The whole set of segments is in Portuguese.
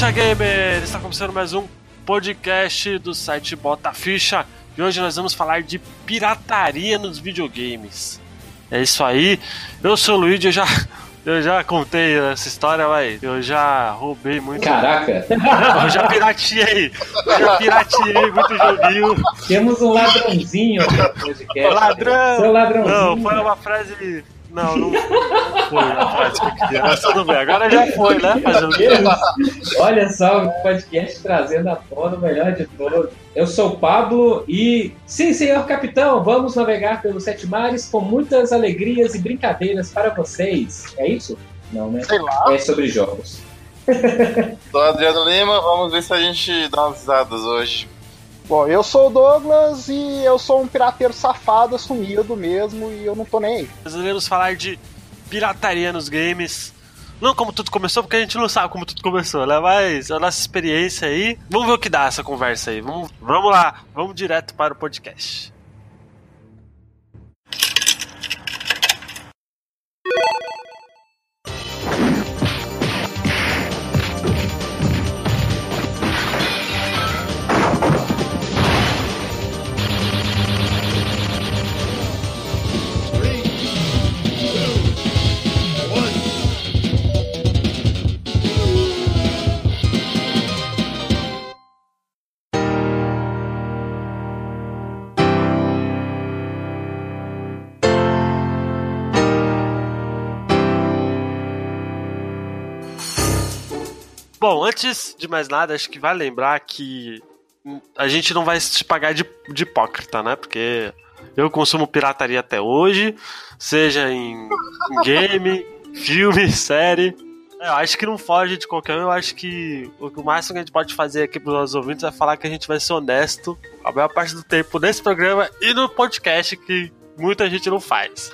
Ficha Gamer! Está começando mais um podcast do site Bota Ficha e hoje nós vamos falar de pirataria nos videogames. É isso aí, eu sou o Luigi, eu já, eu já contei essa história, vai. Eu já roubei muito. Caraca! Eu já pirateei! Eu já pirateei muito joguinho. Temos um ladrãozinho aqui no podcast. Ladrão! Seu ladrãozinho. Não, foi uma frase. Não, não foi a frase que eu queria. Mas tudo bem, agora já foi, né? Fazer o quê? Olha só o podcast trazendo a tona o melhor de todos. Eu sou o Pablo e, sim, senhor capitão, vamos navegar pelos sete mares com muitas alegrias e brincadeiras para vocês. É isso? Não, né? Sei lá. É sobre jogos. Sou Adriano Lima, vamos ver se a gente dá umas risadas hoje. Bom, eu sou o Douglas e eu sou um pirateiro safado, assumido mesmo, e eu não tô nem aí. Nós falar de pirataria nos games. Não como tudo começou, porque a gente não sabe como tudo começou, né? Mas a nossa experiência aí. Vamos ver o que dá essa conversa aí. Vamos, vamos lá, vamos direto para o podcast. Bom, antes de mais nada, acho que vale lembrar que a gente não vai se pagar de, de hipócrita, né? Porque eu consumo pirataria até hoje, seja em, em game, filme, série. Eu acho que não foge de qualquer um. Eu acho que o máximo que a gente pode fazer aqui para os nossos ouvintes é falar que a gente vai ser honesto a maior parte do tempo nesse programa e no podcast, que muita gente não faz.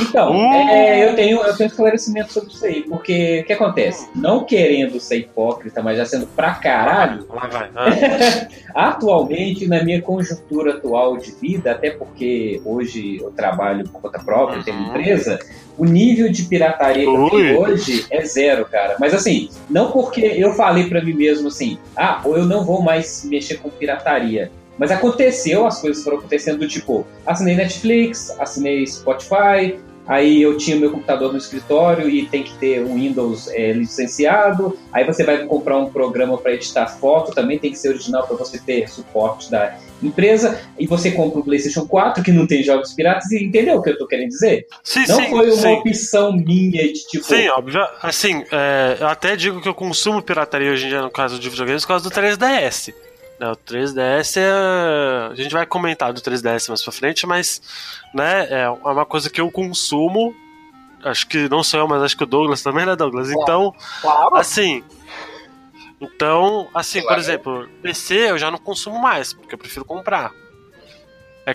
Então, Uh! é, eu, tenho, eu tenho esclarecimento sobre isso aí, porque o que acontece? Não querendo ser hipócrita, mas já sendo pra caralho, Lá vai. Ah, Atualmente, na minha conjuntura atual de vida, até porque hoje eu trabalho por conta própria, tenho Uhum. empresa, o nível de pirataria que eu tenho hoje é zero, cara. Mas assim, não porque eu falei pra mim mesmo assim, ah, ou eu não vou mais mexer com pirataria. Mas aconteceu, as coisas foram acontecendo do tipo, assinei Netflix, assinei Spotify, aí eu tinha meu computador no escritório e tem que ter um Windows é, licenciado, aí você vai comprar um programa para editar foto, também tem que ser original para você ter suporte da empresa, e você compra um PlayStation 4 que não tem jogos piratas, e entendeu o que eu tô querendo dizer? Sim, Não sim, foi uma sim. opção minha de tipo. Sim, óbvio. Assim, é, eu até digo que eu consumo pirataria hoje em dia no caso de videogames por causa do 3DS. Né, o 3DS é. A gente vai comentar do 3DS mais pra frente, mas né, é uma coisa que eu consumo. Acho que não sou eu, mas acho que o Douglas também, né, Douglas? Então, Claro. assim. Então, assim, por Claro. exemplo, PC eu já não consumo mais, porque eu prefiro comprar.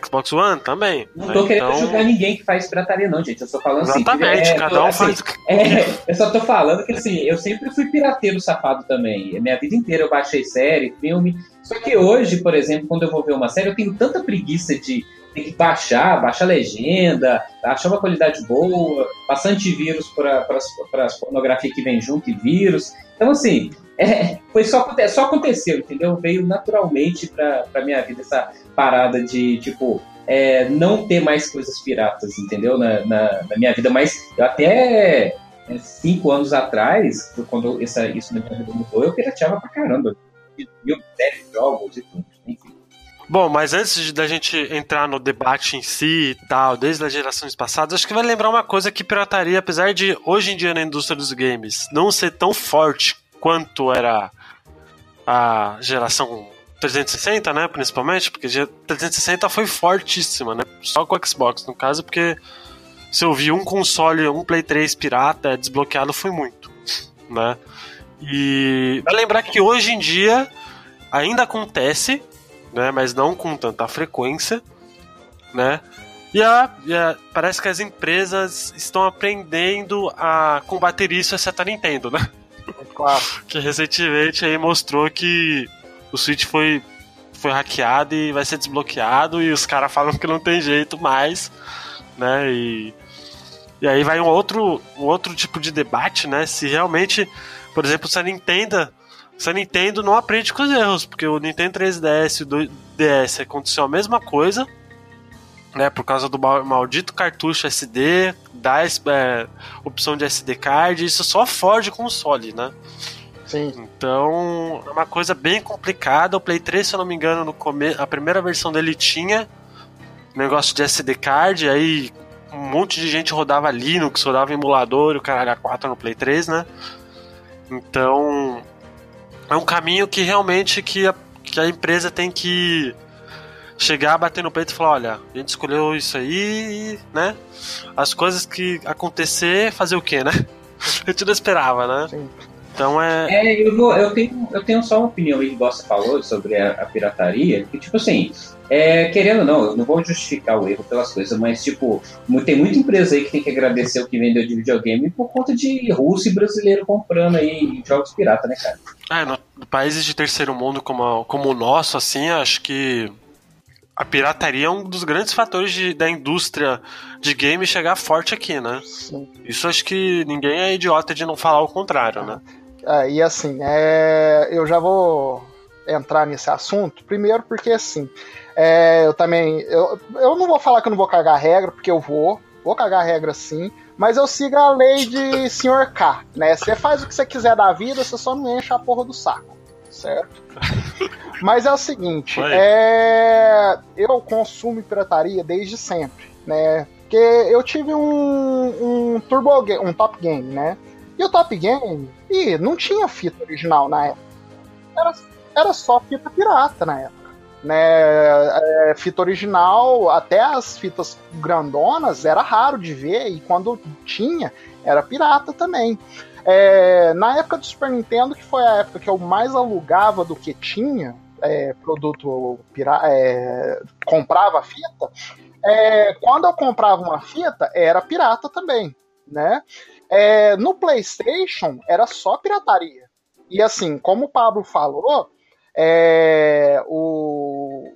Xbox One também. Não né, tô querendo então- julgar ninguém que faz pirataria, não, gente. Eu só falando assim. Exatamente, é, cada um assim, faz o que. É, eu só tô falando que assim, eu sempre fui pirateiro safado também. Minha vida inteira eu baixei série, filme. Só que hoje, por exemplo, quando eu vou ver uma série, eu tenho tanta preguiça de ter que baixar, baixar legenda, achar uma qualidade boa, passar antivírus para as pornografias que vem junto e vírus. Então, assim, é, foi só, só aconteceu, entendeu? Veio naturalmente pra, pra minha vida essa parada de, tipo, é, não ter mais coisas piratas, entendeu? Na, na, na minha vida. Mas eu até é, cinco anos atrás, quando essa, isso na minha vida mudou, eu pirateava pra caramba. Mil séries, jogos e tudo. Enfim. Bom, mas antes da gente entrar no debate em si e tal, desde as gerações passadas, acho que vai lembrar uma coisa que pirataria, apesar de hoje em dia na indústria dos games não ser tão forte quanto era a geração 360, né, principalmente, porque a 360 foi fortíssima, né, só com o Xbox no caso, porque se eu vi um console, um Play 3 pirata desbloqueado foi muito, né? E vai lembrar que hoje em dia ainda acontece, né, mas não com tanta frequência, né? E, a, e a- parece que as empresas estão aprendendo a combater isso, exceto a Nintendo, né? Claro. Que recentemente aí mostrou que o Switch foi, foi hackeado e vai ser desbloqueado e os caras falam que não tem jeito mais, né? E, e aí vai um outro, um outro tipo de debate, né? Se realmente. Por exemplo, se a Nintendo, se a Nintendo não aprende com os erros, porque o Nintendo 3DS e o 2DS aconteceu a mesma coisa, né, por causa do maldito cartucho SD, da é, opção de SD card, isso só foge console, né? Sim. Então, é uma coisa bem complicada. O Play 3, se eu não me engano, no come... a primeira versão dele tinha negócio de SD card, aí um monte de gente rodava Linux, rodava emulador, o caralho A4 no Play 3, né? Então, é um caminho que realmente que a, que a empresa tem que chegar, bater no peito e falar, olha, a gente escolheu isso aí, né? As coisas que acontecer, fazer o quê, né? A gente não esperava, né? Sim. Então é. É, eu, vou, eu, tenho, eu tenho só uma opinião aí que você falou sobre a, a pirataria, que tipo assim, é, querendo ou não, eu não vou justificar o erro pelas coisas, mas tipo, tem muita empresa aí que tem que agradecer o que vendeu de videogame por conta de russo e brasileiro comprando aí jogos pirata, né, cara? É, no, países de terceiro mundo como, como o nosso, assim, acho que a pirataria é um dos grandes fatores de, da indústria de game chegar forte aqui, né? Sim. Isso acho que ninguém é idiota de não falar o contrário, né? É, e assim, é, eu já vou entrar nesse assunto, primeiro porque assim, é, eu também. Eu, eu não vou falar que eu não vou cagar a regra, porque eu vou, vou cagar a regra sim, mas eu sigo a lei de senhor K, né? Você faz o que você quiser da vida, você só não enche a porra do saco, certo? Mas é o seguinte, é... eu consumo pirataria desde sempre, né? Porque eu tive um, um Turbo Game, um Top Game, né? E o Top Game, e não tinha fita original na época. Era, era só fita pirata na época. Né, é, fita original, até as fitas grandonas era raro de ver, e quando tinha, era pirata também. É, na época do Super Nintendo, que foi a época que eu mais alugava do que tinha, é, produto pirata, é, comprava fita, é, quando eu comprava uma fita, era pirata também, né? É, no PlayStation, era só pirataria. E assim, como o Pablo falou, é, o,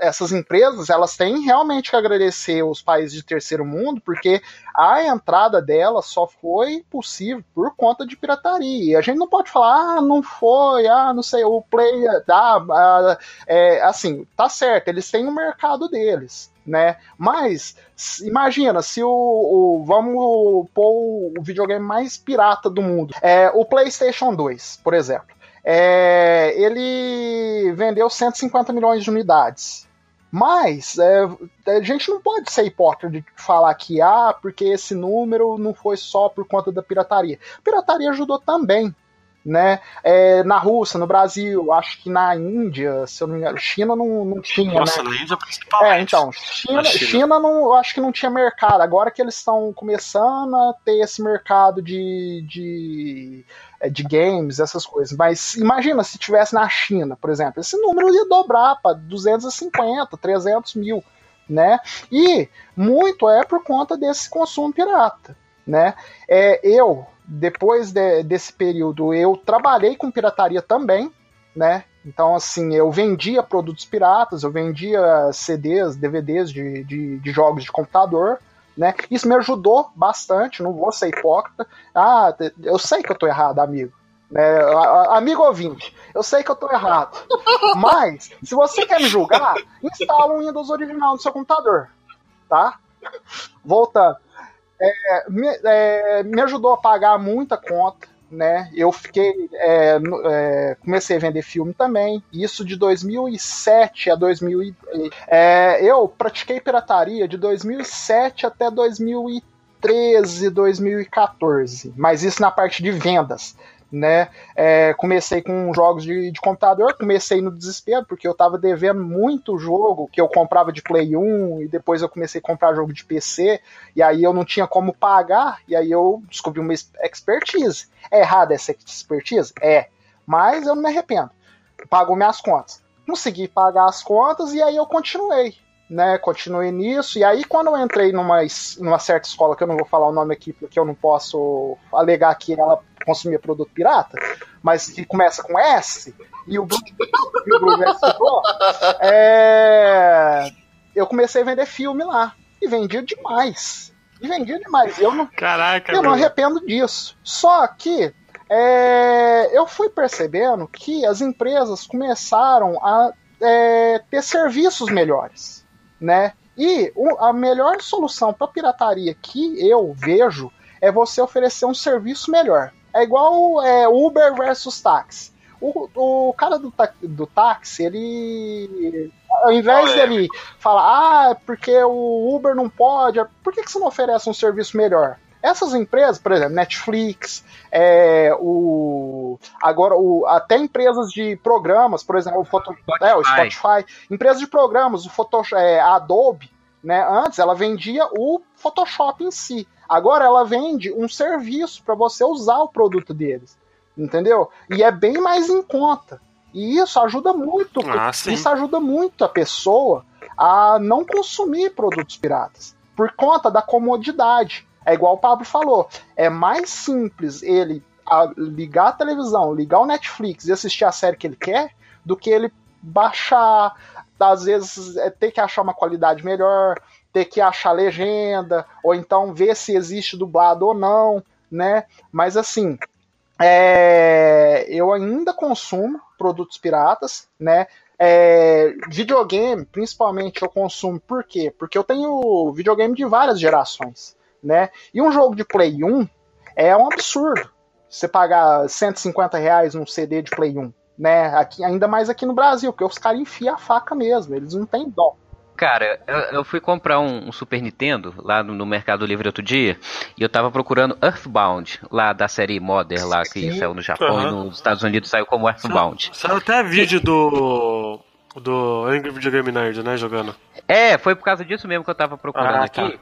essas empresas elas têm realmente que agradecer os países de terceiro mundo, porque a entrada delas só foi possível por conta de pirataria. A gente não pode falar, ah, não foi, ah, não sei, o play, ah, ah, é, assim, tá certo, eles têm o um mercado deles. Né? Mas imagina se o, o, vamos pôr o videogame mais pirata do mundo, é o PlayStation 2, por exemplo. É, ele vendeu 150 milhões de unidades. Mas é, a gente não pode ser hipócrita de falar que ah, porque esse número não foi só por conta da pirataria. Pirataria ajudou também. Né? É, na Rússia, no Brasil, acho que na Índia, se eu não me engano, China não, não tinha. Nossa, né? na Índia principalmente. É, então, China, China. China não, eu acho que não tinha mercado. Agora que eles estão começando a ter esse mercado de, de é, de games, essas coisas. Mas imagina se tivesse na China, por exemplo, esse número ia dobrar para 250, 300 mil, né? E muito é por conta desse consumo pirata, né? É, eu, depois de, desse período, eu trabalhei com pirataria também, né? Então, assim, eu vendia produtos piratas, eu vendia CDs, DVDs de, de, de jogos de computador, né? Isso me ajudou bastante, não vou ser hipócrita. Ah, eu sei que eu tô errado, amigo. É, amigo ouvinte, eu sei que eu tô errado. Mas, se você quer me julgar, instala um Windows original no seu computador. Tá? Voltando. É, me, é, me ajudou a pagar muita conta né? Eu fiquei. É, é, comecei a vender filme também. Isso de 2007 a 2000. É, eu pratiquei pirataria de 2007 até 2013, 2014. Mas isso na parte de vendas né? É, comecei com jogos de, de, computador, comecei no desespero, porque eu tava devendo muito jogo que eu comprava de Play 1 e depois eu comecei a comprar jogo de PC, e aí eu não tinha como pagar, e aí eu descobri uma expertise. É errado essa expertise? É. Mas eu não me arrependo. Pagou minhas contas. Consegui pagar as contas e aí eu continuei né, continuei nisso, e aí quando eu entrei numa, numa certa escola, que eu não vou falar o nome aqui porque eu não posso alegar que ela consumia produto pirata, mas que começa com S, e o Bruno, e o Bruno é, eu comecei a vender filme lá, e vendia demais, e vendia demais, eu não, Caraca, eu não arrependo disso, só que é, eu fui percebendo que as empresas começaram a é, ter serviços melhores, né? E a melhor solução para pirataria que eu vejo é você oferecer um serviço melhor. É igual é, Uber versus táxi. O, o cara do, do táxi, ele. Ao invés dele falar, ah, porque o Uber não pode, por que, que você não oferece um serviço melhor? Essas empresas, por exemplo, Netflix, é, o, agora o, até empresas de programas, por exemplo, o, Foto, Spotify. É, o Spotify, empresas de programas, o Photoshop, é, a Adobe, né, antes ela vendia o Photoshop em si. Agora ela vende um serviço para você usar o produto deles. Entendeu? E é bem mais em conta. E isso ajuda muito. Ah, isso ajuda muito a pessoa a não consumir produtos piratas. Por conta da comodidade. É igual o Pablo falou. É mais simples ele ligar a televisão, ligar o Netflix e assistir a série que ele quer, do que ele baixar, às vezes é, ter que achar uma qualidade melhor, ter que achar legenda, ou então ver se existe dublado ou não, né? Mas assim, é, eu ainda consumo produtos piratas, né? É, videogame, principalmente, eu consumo por quê? Porque eu tenho videogame de várias gerações, né? E um jogo de Play 1 é um absurdo. Você pagar 150 reais num CD de Play 1, né? Aqui, ainda mais aqui no Brasil, porque os caras enfiam a faca mesmo, eles não têm dó. Cara, eu, eu, fui comprar um, um, Super Nintendo lá no, no, Mercado Livre outro dia e eu tava procurando Earthbound, lá da série Modern, lá que Sim. saiu no Japão uhum. e nos Estados Unidos saiu como Earthbound. Saiu até vídeo do. do Angry Video Game Nerd, né? Jogando. É, foi por causa disso mesmo que eu tava procurando ah, aqui. Tá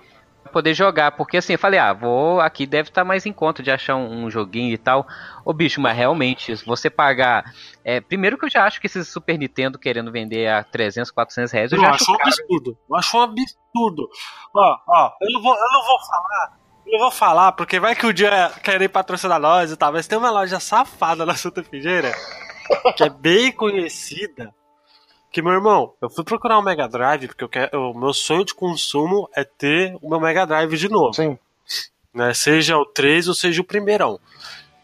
poder jogar, porque assim, eu falei, ah, vou, aqui deve estar tá mais em conta de achar um, um, joguinho e tal. Ô bicho, mas realmente, se você pagar, é, primeiro que eu já acho que esses Super Nintendo querendo vender a 300, 400 reais, eu, eu já acho, um absurdo, eu acho um absurdo. Ó, ó, eu não vou, eu não vou falar, eu não vou falar, porque vai que o dia querem patrocinar nós e tal, mas tem uma loja safada na Santa Figueira, que é bem conhecida, que, meu irmão, eu fui procurar um Mega Drive, porque eu quero, o meu sonho de consumo é ter o meu Mega Drive de novo. Sim. Né, seja o 3 ou seja o primeirão.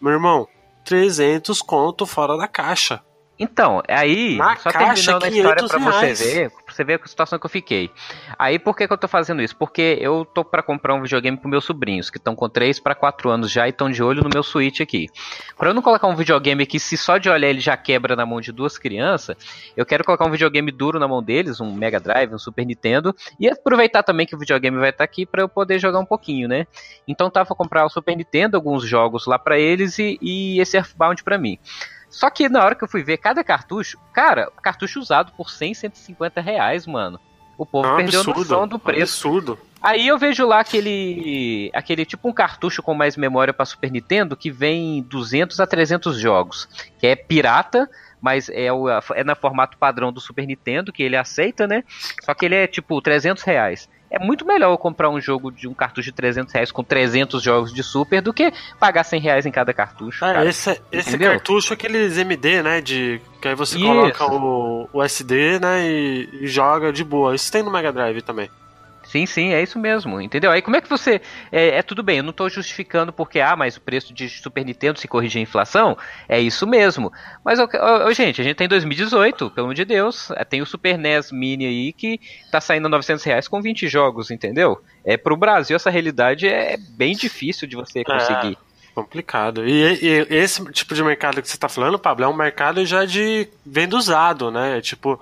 Meu irmão, 300 conto fora da caixa. Então, aí, Na só caixa, terminando a história pra reais. você ver, pra você ver a situação que eu fiquei. Aí, por que, que eu tô fazendo isso? Porque eu tô para comprar um videogame pros meus sobrinhos, que estão com 3 para 4 anos já e estão de olho no meu Switch aqui. Pra eu não colocar um videogame que, se só de olhar ele já quebra na mão de duas crianças, eu quero colocar um videogame duro na mão deles, um Mega Drive, um Super Nintendo, e aproveitar também que o videogame vai estar tá aqui para eu poder jogar um pouquinho, né? Então tava comprar o Super Nintendo, alguns jogos lá para eles e, e esse Earthbound para mim. Só que na hora que eu fui ver cada cartucho, cara, cartucho usado por 100, 150 reais, mano. O povo é um perdeu absurdo, a noção do preço. Absurdo. Aí eu vejo lá aquele aquele tipo um cartucho com mais memória para Super Nintendo que vem 200 a 300 jogos, que é pirata, mas é, o, é na formato padrão do Super Nintendo que ele aceita, né? Só que ele é tipo 300 reais é muito melhor eu comprar um jogo de um cartucho de 300 reais com 300 jogos de Super do que pagar 100 reais em cada cartucho. Ah, esse, esse cartucho é aqueles MD, né? De, que aí você Isso. coloca o, o SD, né? E, e joga de boa. Isso tem no Mega Drive também. Sim, sim, é isso mesmo, entendeu? Aí como é que você. É, é tudo bem, eu não estou justificando porque, ah, mas o preço de Super Nintendo se corrigir a inflação, é isso mesmo. Mas, ó, ó, gente, a gente tem 2018, pelo amor de Deus, é, tem o Super NES Mini aí que tá saindo a 900 reais com 20 jogos, entendeu? É, pro Brasil essa realidade é bem difícil de você conseguir. É complicado. E, e, esse tipo de mercado que você está falando, Pablo, é um mercado já de venda usado, né? Tipo,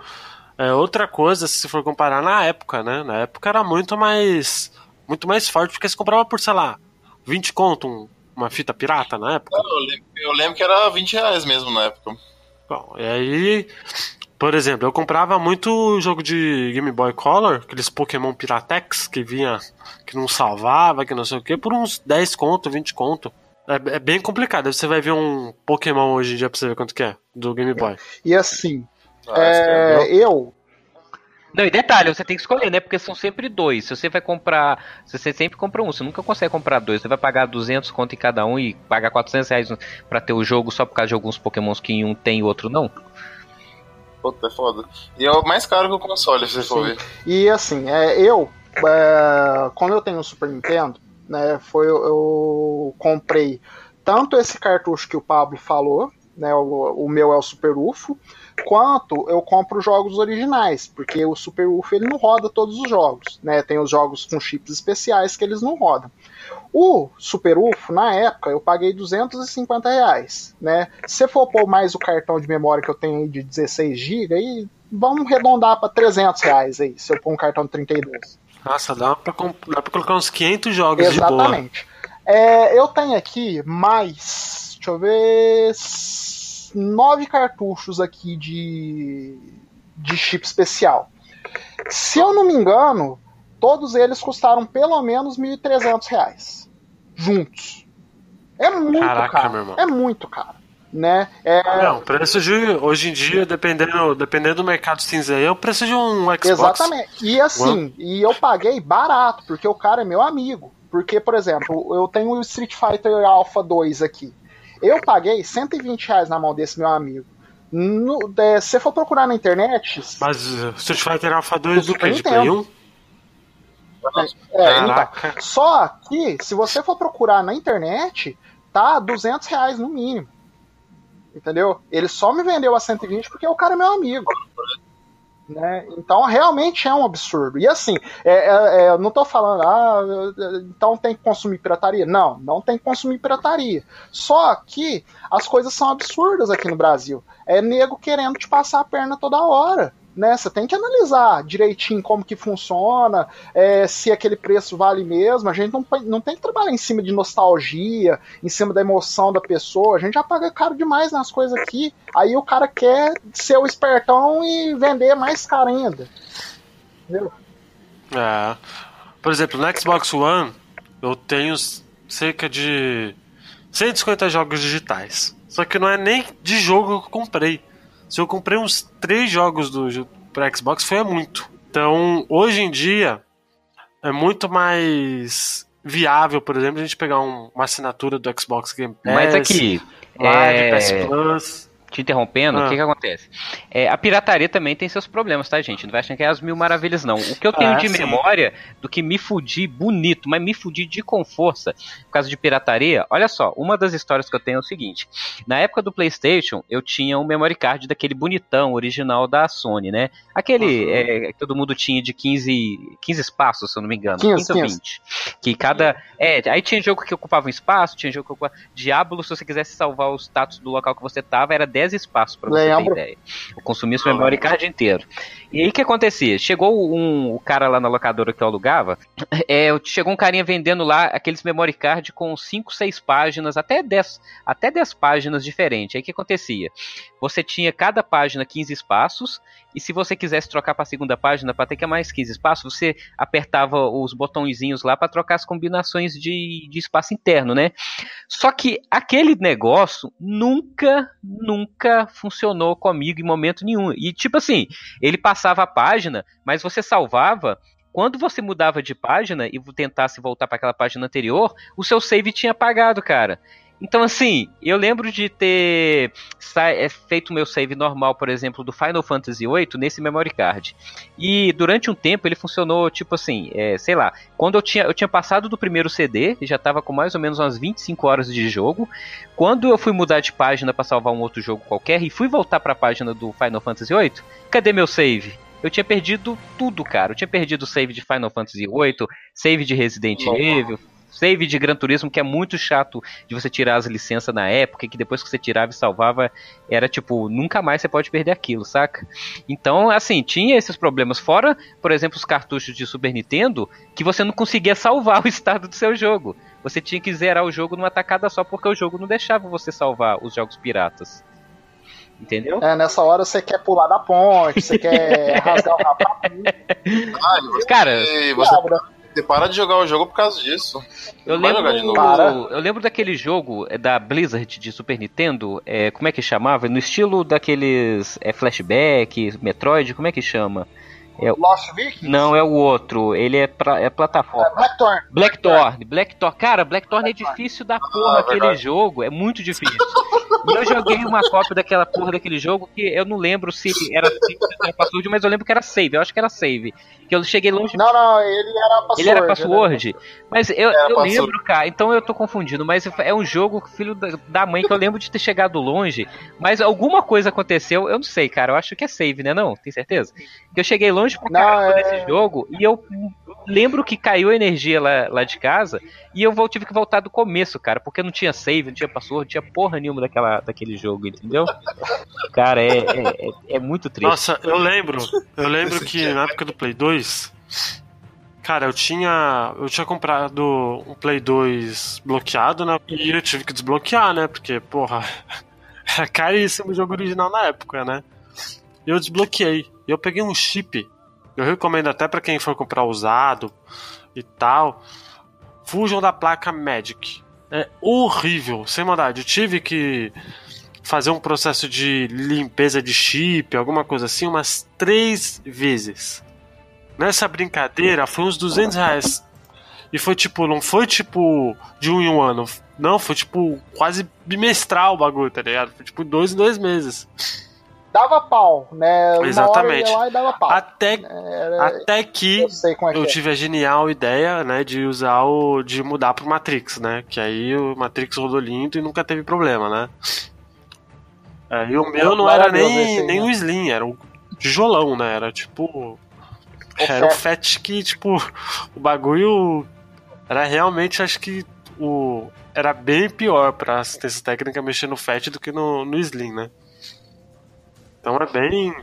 é outra coisa, se for comparar na época, né? Na época era muito mais muito mais forte, porque você comprava por, sei lá, 20 conto um, uma fita pirata na época. eu, lembro, eu, lembro, que era 20 reais mesmo na época. Bom, e aí, por exemplo, eu comprava muito jogo de Game Boy Color, aqueles Pokémon Piratex que vinha, que não salvava, que não sei o que, por uns 10 conto, 20 conto. É, é, bem complicado. Você vai ver um Pokémon hoje em dia pra você ver quanto que é, do Game Boy. E assim, ah, é, eu. Não, e detalhe, você tem que escolher, né? Porque são sempre dois. Se você vai comprar. Se você sempre compra um, você nunca consegue comprar dois. Você vai pagar 200 conto em cada um e pagar 400 reais pra ter o jogo só por causa de alguns pokémons que um tem e o outro não. Puta, é foda. E é o mais caro que o console, se for ver. E assim, é, eu. É, quando eu tenho o Super Nintendo, né? Foi eu, eu comprei tanto esse cartucho que o Pablo falou, né, o, o meu é o Super UFO, quanto eu compro jogos originais, porque o Super UFO ele não roda todos os jogos, né? Tem os jogos com chips especiais que eles não rodam. O Super UFO, na época, eu paguei 250 reais, né? Se for pôr mais o cartão de memória que eu tenho de 16 GB, aí vamos arredondar para 300 reais aí, se eu pôr um cartão de 32. Nossa, dá pra colocar uns 500 jogos Exatamente. É, eu tenho aqui mais, deixa eu ver, nove cartuchos aqui de, de chip especial. Se eu não me engano, todos eles custaram pelo menos R$ 1.300 juntos. É muito Caraca, caro. É muito caro. Né? É... Não, preço de hoje em dia, dependendo, dependendo do mercado cinza aí, é o preço de um Xbox. Exatamente. E assim, One. e eu paguei barato, porque o cara é meu amigo. Porque, por exemplo, eu tenho o Street Fighter Alpha 2 aqui. Eu paguei 120 reais na mão desse meu amigo. No, é, se você for procurar na internet. Mas uh, Street Fighter Alpha 2 do que? De Play 1? É, é então, só que, se você for procurar na internet, tá 200 reais no mínimo. Entendeu? Ele só me vendeu a 120 porque o cara é meu amigo. Né? Então realmente é um absurdo. E assim, é, é, é, não estou falando, ah, então tem que consumir pirataria. Não, não tem que consumir pirataria. Só que as coisas são absurdas aqui no Brasil. É nego querendo te passar a perna toda hora né? Você tem que analisar direitinho como que funciona, é, se aquele preço vale mesmo. A gente não, não tem que trabalhar em cima de nostalgia, em cima da emoção da pessoa. A gente já paga caro demais nas coisas aqui. Aí o cara quer ser o espertão e vender mais caro ainda. Entendeu? É. Por exemplo, no Xbox One, eu tenho cerca de 150 jogos digitais. Só que não é nem de jogo que eu comprei. Se eu comprei uns três jogos do para Xbox foi muito. Então, hoje em dia é muito mais viável, por exemplo, a gente pegar um, uma assinatura do Xbox Game Pass. Mas aqui, Live, é... PS Plus te interrompendo, o ah. que, que acontece? É, a pirataria também tem seus problemas, tá, gente? Não vai achar que é as mil maravilhas, não. O que eu tenho ah, de sim. memória do que me fudi bonito, mas me fudi de com força por causa de pirataria, olha só, uma das histórias que eu tenho é o seguinte: na época do PlayStation, eu tinha um memory card daquele bonitão original da Sony, né? Aquele uhum. é, que todo mundo tinha de 15, 15 espaços, se eu não me engano. 15, 15 ou 20. Que cada. É, aí tinha jogo que ocupava um espaço, tinha jogo que ocupava. Diablo, se você quisesse salvar o status do local que você tava, era 10 10 espaços, para você Lembro. ter ideia. Eu consumia seu memory card inteiro. E aí o que acontecia? Chegou um, o cara lá na locadora que eu alugava, é, chegou um carinha vendendo lá aqueles memory card com 5, 6 páginas, até 10, até 10 páginas diferentes. Aí o que acontecia? Você tinha cada página 15 espaços, e se você quisesse trocar para a segunda página para ter que é mais 15 espaços, você apertava os botõezinhos lá para trocar as combinações de, de espaço interno, né? Só que aquele negócio nunca, nunca funcionou comigo em momento nenhum. E tipo assim, ele passava a página, mas você salvava quando você mudava de página e tentasse voltar para aquela página anterior, o seu save tinha apagado, cara. Então, assim, eu lembro de ter é, feito meu save normal, por exemplo, do Final Fantasy VIII nesse memory card. E durante um tempo ele funcionou, tipo assim, é, sei lá, quando eu tinha, eu tinha passado do primeiro CD, já tava com mais ou menos umas 25 horas de jogo. Quando eu fui mudar de página para salvar um outro jogo qualquer e fui voltar para a página do Final Fantasy VIII, cadê meu save? eu tinha perdido tudo, cara. Eu tinha perdido o save de Final Fantasy VIII, save de Resident Evil, save de Gran Turismo, que é muito chato de você tirar as licenças na época, que depois que você tirava e salvava, era tipo, nunca mais você pode perder aquilo, saca? Então, assim, tinha esses problemas. Fora, por exemplo, os cartuchos de Super Nintendo, que você não conseguia salvar o estado do seu jogo. Você tinha que zerar o jogo numa tacada só porque o jogo não deixava você salvar os jogos piratas. Entendeu? É, nessa hora você quer pular da ponte, você quer rasgar o rapaz. Cara, você, você para de jogar o jogo por causa disso. Eu lembro, eu lembro daquele jogo é, da Blizzard de Super Nintendo, é, como é que chamava? No estilo daqueles é, flashback, Metroid, como é que chama? É, Lost Vikings? Não, é o outro. Ele é, pra, é plataforma. É Blackthorn. Blackthorn. Blackthorn. Cara, Blackthorn é difícil da porra ah, aquele verdade. jogo. É muito difícil. e eu joguei uma cópia daquela porra daquele jogo que eu não lembro se era password, mas eu lembro que era save. Eu acho que era save. Que eu cheguei longe. Não, não, ele era password. Ele era password. Mas eu, eu lembro, cara. Então eu tô confundindo. Mas é um jogo, filho da mãe, que eu lembro de ter chegado longe. Mas alguma coisa aconteceu. Eu não sei, cara. Eu acho que é save, né? Não? Tem certeza? Que eu cheguei longe pra caramba é... desse jogo e eu lembro que caiu a energia lá, lá de casa e eu tive que voltar do começo, cara, porque não tinha save, não tinha password, não tinha porra nenhuma daquela, daquele jogo, entendeu? Cara, é, é, é, é muito triste. Nossa, eu lembro, eu lembro que na época do Play 2, cara, eu tinha, eu tinha comprado um Play 2 bloqueado, né, e eu tive que desbloquear, né, porque, porra, era caríssimo o jogo original na época, né. Eu desbloqueei. Eu peguei um chip eu recomendo até para quem for comprar usado e tal. Fujam da placa Magic. É horrível, sem maldade. Eu tive que fazer um processo de limpeza de chip, alguma coisa assim, umas três vezes. Nessa brincadeira foi uns 200 reais. E foi tipo, não foi tipo de um em um ano. Não, foi tipo quase bimestral o bagulho, tá ligado? Foi tipo dois em dois meses dava pau, né? Exatamente. Até, Era... até que eu, é eu é. tive a genial ideia, né, de usar o. de mudar pro Matrix, né? Que aí o Matrix rodou lindo e nunca teve problema, né? É, e o meu não era nem, nem o Slim, era o tijolão, né? Era tipo. O era o Fat que, tipo, o bagulho era realmente, acho que o. Era bem pior pra assistência técnica mexer no Fat do que no, no Slim, né? Então é bem.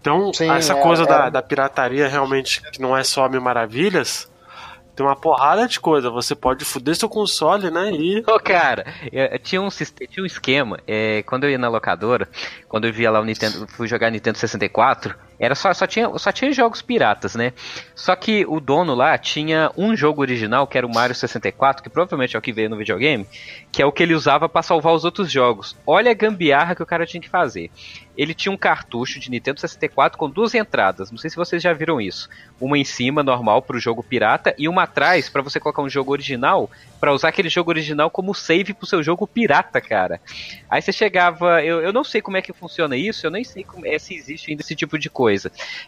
Então, Sim, essa é, coisa é. Da, da pirataria realmente, que não é só mil maravilhas, tem uma porrada de coisa. Você pode foder seu console, né? E. Ô, cara, eu, tinha, um, tinha um esquema. É, quando eu ia na locadora, quando eu via lá o Nintendo, fui jogar Nintendo 64, era só, só, tinha, só tinha jogos piratas, né? Só que o dono lá tinha um jogo original, que era o Mario 64, que provavelmente é o que veio no videogame, que é o que ele usava para salvar os outros jogos. Olha a gambiarra que o cara tinha que fazer. Ele tinha um cartucho de Nintendo 64 com duas entradas. Não sei se vocês já viram isso. Uma em cima, normal, para o jogo pirata, e uma atrás para você colocar um jogo original, para usar aquele jogo original como save pro seu jogo pirata, cara. Aí você chegava. Eu, eu não sei como é que funciona isso, eu nem sei como, é, se existe ainda esse tipo de coisa.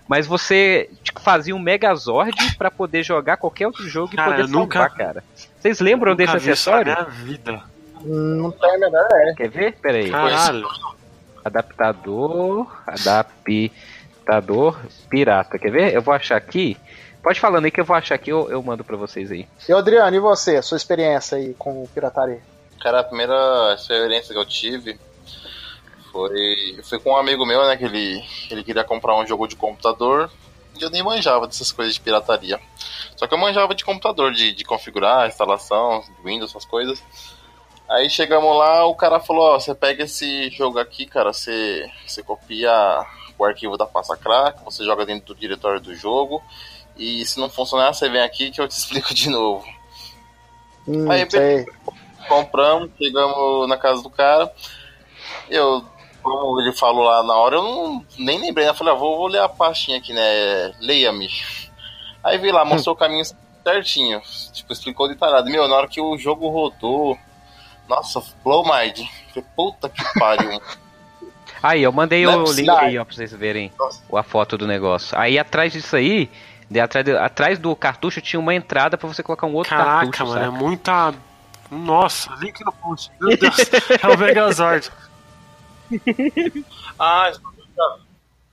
Mas você tipo, fazia um Megazord para poder jogar qualquer outro jogo e poder salvar, nunca, cara. Vocês lembram desse acessório? Isso na minha vida. Não tem a menor ideia. Quer ver? Pera aí. Caralho. Adaptador. Adaptador pirata. Quer ver? Eu vou achar aqui. Pode falando aí que eu vou achar aqui, eu, eu mando pra vocês aí. E Adriano, e você? Sua experiência aí com pirataria? Cara, a primeira experiência que eu tive foi, foi com um amigo meu, né? Que ele, ele queria comprar um jogo de computador e eu nem manjava dessas coisas de pirataria. Só que eu manjava de computador, de, de configurar, instalação, Windows, essas coisas. Aí chegamos lá, o cara falou, ó, você pega esse jogo aqui, cara, você, você copia o arquivo da pasta crack, você joga dentro do diretório do jogo, e se não funcionar, você vem aqui que eu te explico de novo. Hum, Aí sei. compramos, chegamos na casa do cara, eu como ele falou lá na hora, eu não, nem lembrei. Né? Eu falei, ah, vou, vou ler a pastinha aqui, né? Leia-me. Aí vi lá, mostrou o caminho certinho. Tipo, explicou detalhado. Meu, na hora que o jogo rodou. Nossa, blow mind. Puta que pariu. Aí, eu mandei o link aí, ó, pra vocês verem Nossa. a foto do negócio. Aí atrás disso aí, de, atrás, de, atrás do cartucho tinha uma entrada para você colocar um outro Caraca, cartucho. Caraca, mano, saca? é muita. Nossa, link no post. Meu Deus, é o Megazord. ah,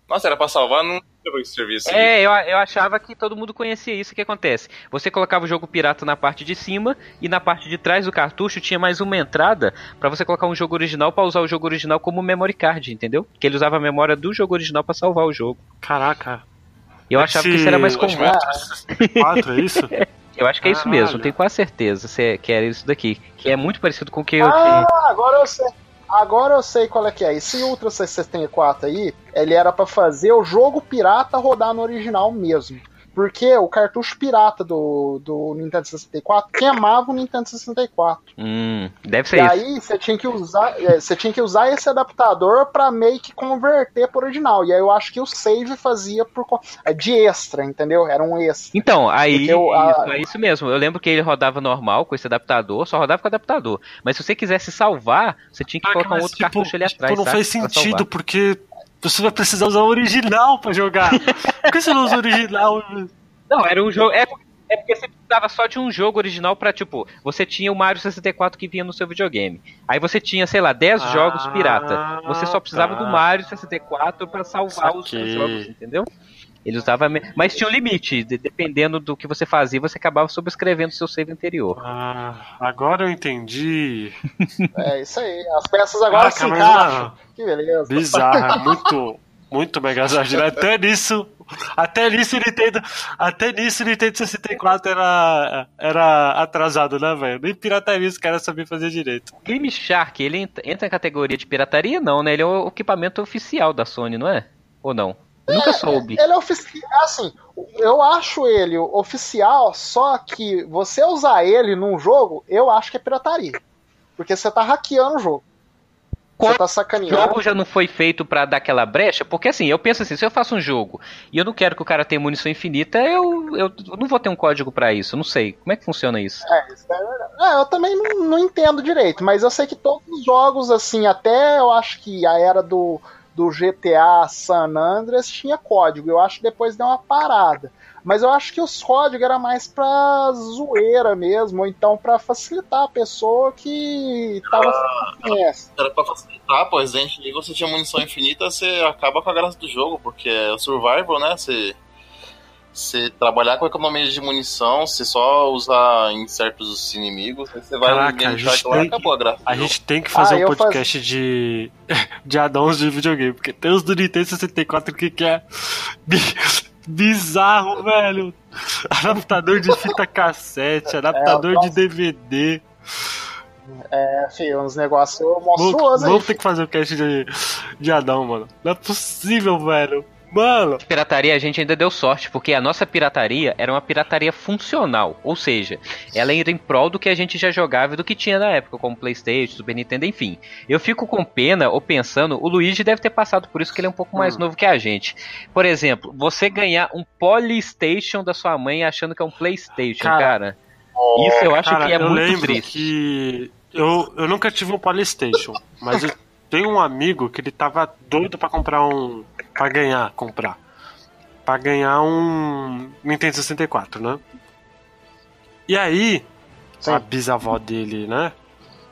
nossa, era pra salvar, não teve esse serviço. É, eu, eu achava que todo mundo conhecia isso. Que acontece? Você colocava o jogo pirata na parte de cima e na parte de trás do cartucho tinha mais uma entrada para você colocar um jogo original para usar o jogo original como memory card, entendeu? Que ele usava a memória do jogo original para salvar o jogo. Caraca. Eu Esse... achava que isso era mais comum. 4, é isso? Eu acho que é isso mesmo, tenho quase certeza que era isso daqui. Que é muito parecido com o que eu. Ah, agora eu sei. Agora eu sei qual é que é. Esse Ultra 64 aí, ele era para fazer o jogo pirata rodar no original mesmo. Porque o cartucho pirata do, do Nintendo 64 queimava o Nintendo 64. Hum, deve ser e isso. aí você tinha que usar, é, você tinha que usar esse adaptador para meio que converter pro original. E aí eu acho que o save fazia por é, de extra, entendeu? Era um extra. Então, aí eu, a... isso, é isso mesmo. Eu lembro que ele rodava normal com esse adaptador, só rodava com o adaptador. Mas se você quisesse salvar, você tinha que ah, colocar um outro tipo, cartucho ali atrás. Tipo, não faz sentido, porque você vai precisar usar o original para jogar. Por que você não usa o original? Não, era um jogo. É, é porque você precisava só de um jogo original para tipo, você tinha o Mario 64 que vinha no seu videogame. Aí você tinha, sei lá, 10 ah, jogos pirata. Você só precisava tá. do Mario 64 para salvar os, os jogos, entendeu? Ele usava. Mas tinha um limite. Dependendo do que você fazia, você acabava subscrevendo seu save anterior. Ah, agora eu entendi. É isso aí. As peças agora ah, se encaixam. Que beleza. Bizarra, muito. Muito Megazord. Até nisso. Até nisso o Nintendo. Até nisso o Nintendo 64 era, era atrasado, né, velho? Nem pirataria os caras sabiam fazer direito. Game Shark, ele entra na categoria de pirataria, não, né? Ele é o equipamento oficial da Sony, não é? Ou não? Nunca é, soube. Ele é oficial. Assim, eu acho ele oficial, só que você usar ele num jogo, eu acho que é pirataria. Porque você tá hackeando o jogo. Você tá sacaneando. O jogo já não foi feito para dar aquela brecha? Porque assim, eu penso assim, se eu faço um jogo e eu não quero que o cara tenha munição infinita, eu, eu não vou ter um código para isso. Não sei. Como é que funciona isso? É, isso é verdade. É, eu também não, não entendo direito, mas eu sei que todos os jogos, assim, até eu acho que a era do do GTA San Andreas tinha código. Eu acho que depois deu uma parada. Mas eu acho que os códigos era mais pra zoeira mesmo, ou então para facilitar a pessoa que tava era, era pra facilitar, pô, Resident Evil você tinha munição infinita, você acaba com a graça do jogo, porque é o survival, né? Você você trabalhar com economia de munição, se só usar em certos inimigos, você vai Caraca, a gente tem, acabou a graça. A gente tem que fazer ah, um podcast faz... de, de addons de videogame, porque tem os do Nintendo 64 que, que é bizarro, velho. Adaptador de fita cassete, adaptador é, de DVD. É, filho, uns negócios monstruosos. Vamos ter que fazer o um cast de, de Adão, mano. Não é possível, velho. Mano. Pirataria a gente ainda deu sorte, porque a nossa pirataria era uma pirataria funcional. Ou seja, ela era em prol do que a gente já jogava e do que tinha na época, como Playstation, Super Nintendo, enfim. Eu fico com pena ou pensando, o Luigi deve ter passado por isso que ele é um pouco mais hum. novo que a gente. Por exemplo, você ganhar um Polystation da sua mãe achando que é um Playstation, cara. cara isso eu acho cara, que é muito triste. Que eu, eu nunca tive um Polystation, mas eu tenho um amigo que ele tava doido para comprar um para ganhar, comprar. para ganhar um Nintendo 64, né? E aí, Sim. a bisavó dele, né?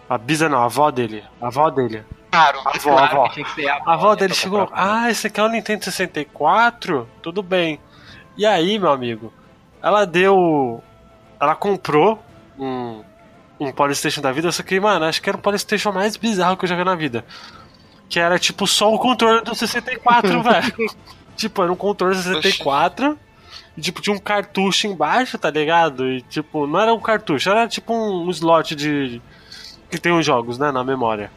A bisa não, a avó dele. A avó dele. Claro, a avó, claro a avó. a avó, a avó dele chegou. Ah, esse aqui é o Nintendo 64? Tudo bem. E aí, meu amigo, ela deu. Ela comprou um, um Polystation da vida, só que, mano, acho que era o Polystation mais bizarro que eu já vi na vida. Que era tipo só o controle do 64, velho. Tipo, era um controle 64. E, tipo, tinha um cartucho embaixo, tá ligado? E, tipo, não era um cartucho, era tipo um, slot de. que tem os jogos, né, na memória.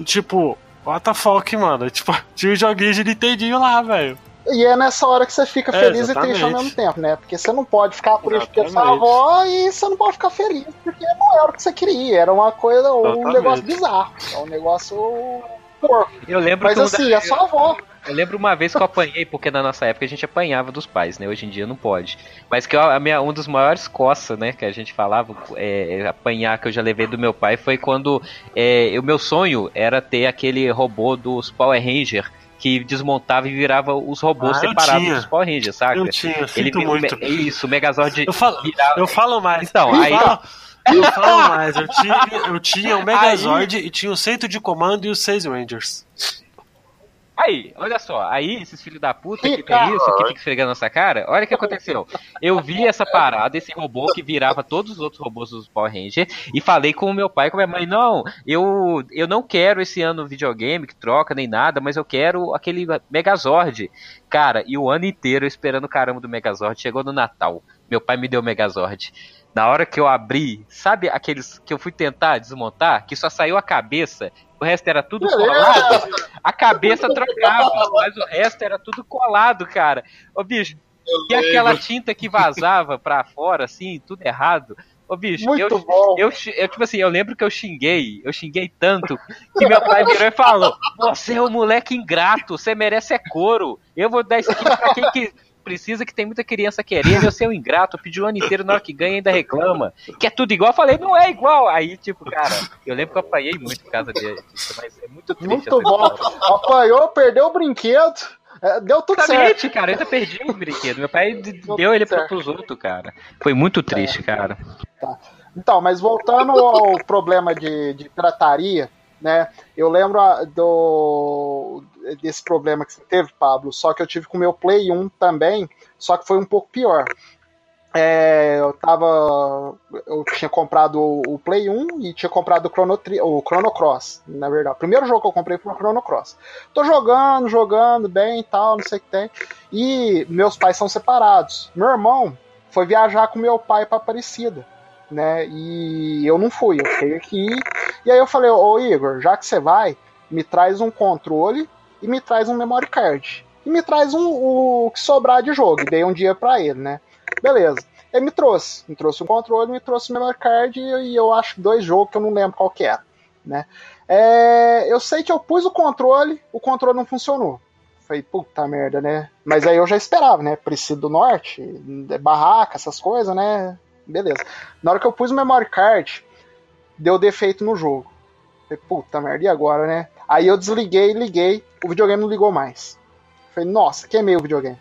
E, tipo, what the fuck, mano? Tipo, tinha um joguinho de Nintendinho lá, velho. E é nessa hora que você fica é, feliz exatamente. e triste ao mesmo tempo, né? Porque você não pode ficar triste porque sua avó e você não pode ficar feliz porque não era o que você queria. Era uma coisa, um negócio bizarro. É um negócio eu lembro Mas assim, da... é só avó. Eu lembro uma vez que eu apanhei, porque na nossa época a gente apanhava dos pais, né? Hoje em dia não pode. Mas que eu, a minha, um dos maiores coças, né, que a gente falava, é, apanhar que eu já levei do meu pai foi quando é, o meu sonho era ter aquele robô dos Power Ranger que desmontava e virava os robôs ah, separados dos Power Rangers, saca? Eu tinha, eu Ele muito. Isso, o Megazord. Eu falo, virava... eu falo mais. Então, eu aí. Falo... Eu falo mais, eu tinha, eu tinha o Megazord Aí... e tinha o centro de comando e os seis Rangers. Aí, olha só, aí esses filhos da puta que tem isso, que fica esfregando nossa cara, olha o que aconteceu. Eu vi essa parada, esse robô que virava todos os outros robôs dos Power Rangers, e falei com o meu pai e com a minha mãe, não, eu, eu não quero esse ano videogame que troca nem nada, mas eu quero aquele Megazord. Cara, e o ano inteiro esperando o caramba do Megazord, chegou no Natal, meu pai me deu o Megazord. Na hora que eu abri, sabe aqueles que eu fui tentar desmontar, que só saiu a cabeça, o resto era tudo colado? A cabeça trocava, mas o resto era tudo colado, cara. Ô bicho, e aquela tinta que vazava pra fora, assim, tudo errado. Ô, bicho, Muito eu, bom. Eu, eu, tipo assim, eu lembro que eu xinguei, eu xinguei tanto, que meu pai virou e falou: Você é um moleque ingrato, você merece é couro. Eu vou dar isso aqui pra quem que precisa, que tem muita criança querendo, eu sou um ingrato, pediu o ano inteiro, na hora que ganha ainda reclama. Que é tudo igual, eu falei, não é igual. Aí, tipo, cara, eu lembro que eu apanhei muito por causa disso, mas é muito triste. Muito bom. Apanhou, perdeu o brinquedo. É, deu tudo Exatamente, certo. cara, eu ainda perdi o brinquedo. Meu pai deu ele certo. pros outros, cara. Foi muito triste, é. cara. Tá. Então, mas voltando ao problema de, de pirataria, né? Eu lembro do desse problema que você teve, Pablo, só que eu tive com o meu Play 1 também, só que foi um pouco pior. É, eu tava. Eu tinha comprado o Play 1 e tinha comprado o Chrono, o Chrono Cross, na verdade. O primeiro jogo que eu comprei foi o Chrono Cross. Tô jogando, jogando bem e tal, não sei o que tem. E meus pais são separados. Meu irmão foi viajar com meu pai para Aparecida, né? E eu não fui, eu fiquei aqui. E aí eu falei, ô Igor, já que você vai, me traz um controle e me traz um memory card. E me traz um, o que sobrar de jogo. E dei um dia para ele, né? Beleza. Ele me trouxe. Me trouxe um controle, me trouxe o memory card e, e eu acho dois jogos que eu não lembro qual que era. Né? É, eu sei que eu pus o controle, o controle não funcionou. Falei, puta merda, né? Mas aí eu já esperava, né? Preciso do norte, barraca, essas coisas, né? Beleza. Na hora que eu pus o memory card, deu defeito no jogo. Falei, puta merda, e agora, né? Aí eu desliguei, liguei, o videogame não ligou mais. Falei, nossa, queimei o videogame.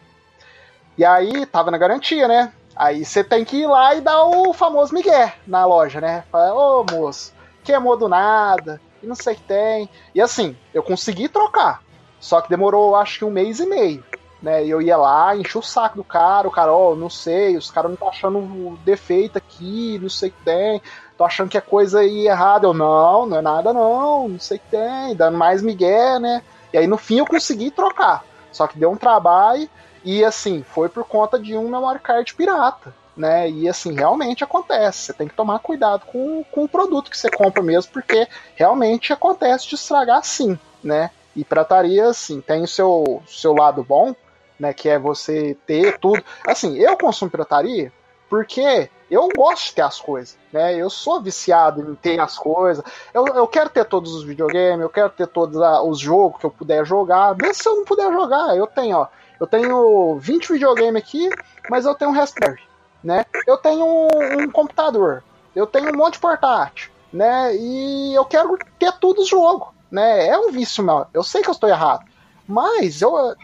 E aí tava na garantia, né? Aí você tem que ir lá e dar o famoso migué na loja, né? Fala, ô moço, queimou do nada, e não sei o que tem. E assim, eu consegui trocar. Só que demorou acho que um mês e meio. Né? Eu ia lá, enchi o saco do cara, o cara, ó, oh, não sei, os caras não estão achando defeito aqui, não sei o que tem, tô achando que é coisa aí errada. Eu, não, não é nada não, não sei o que tem, dando mais migué, né? E aí no fim eu consegui trocar. Só que deu um trabalho e assim, foi por conta de um memory card pirata. Né? E assim, realmente acontece. Você tem que tomar cuidado com, com o produto que você compra mesmo, porque realmente acontece de estragar sim, né? E pirataria, assim, tem o seu, seu lado bom, né? Que é você ter tudo. Assim, eu consumo pirataria porque eu gosto de ter as coisas, né? Eu sou viciado em ter as coisas. Eu, eu quero ter todos os videogames, eu quero ter todos a, os jogos que eu puder jogar. Mesmo se eu não puder jogar, eu tenho, ó. Eu tenho 20 videogames aqui, mas eu tenho um Raspberry, né? Eu tenho um, um computador, eu tenho um monte de portátil, né? E eu quero ter tudo os jogos, né? É um vício meu. Eu sei que eu estou errado, mas eu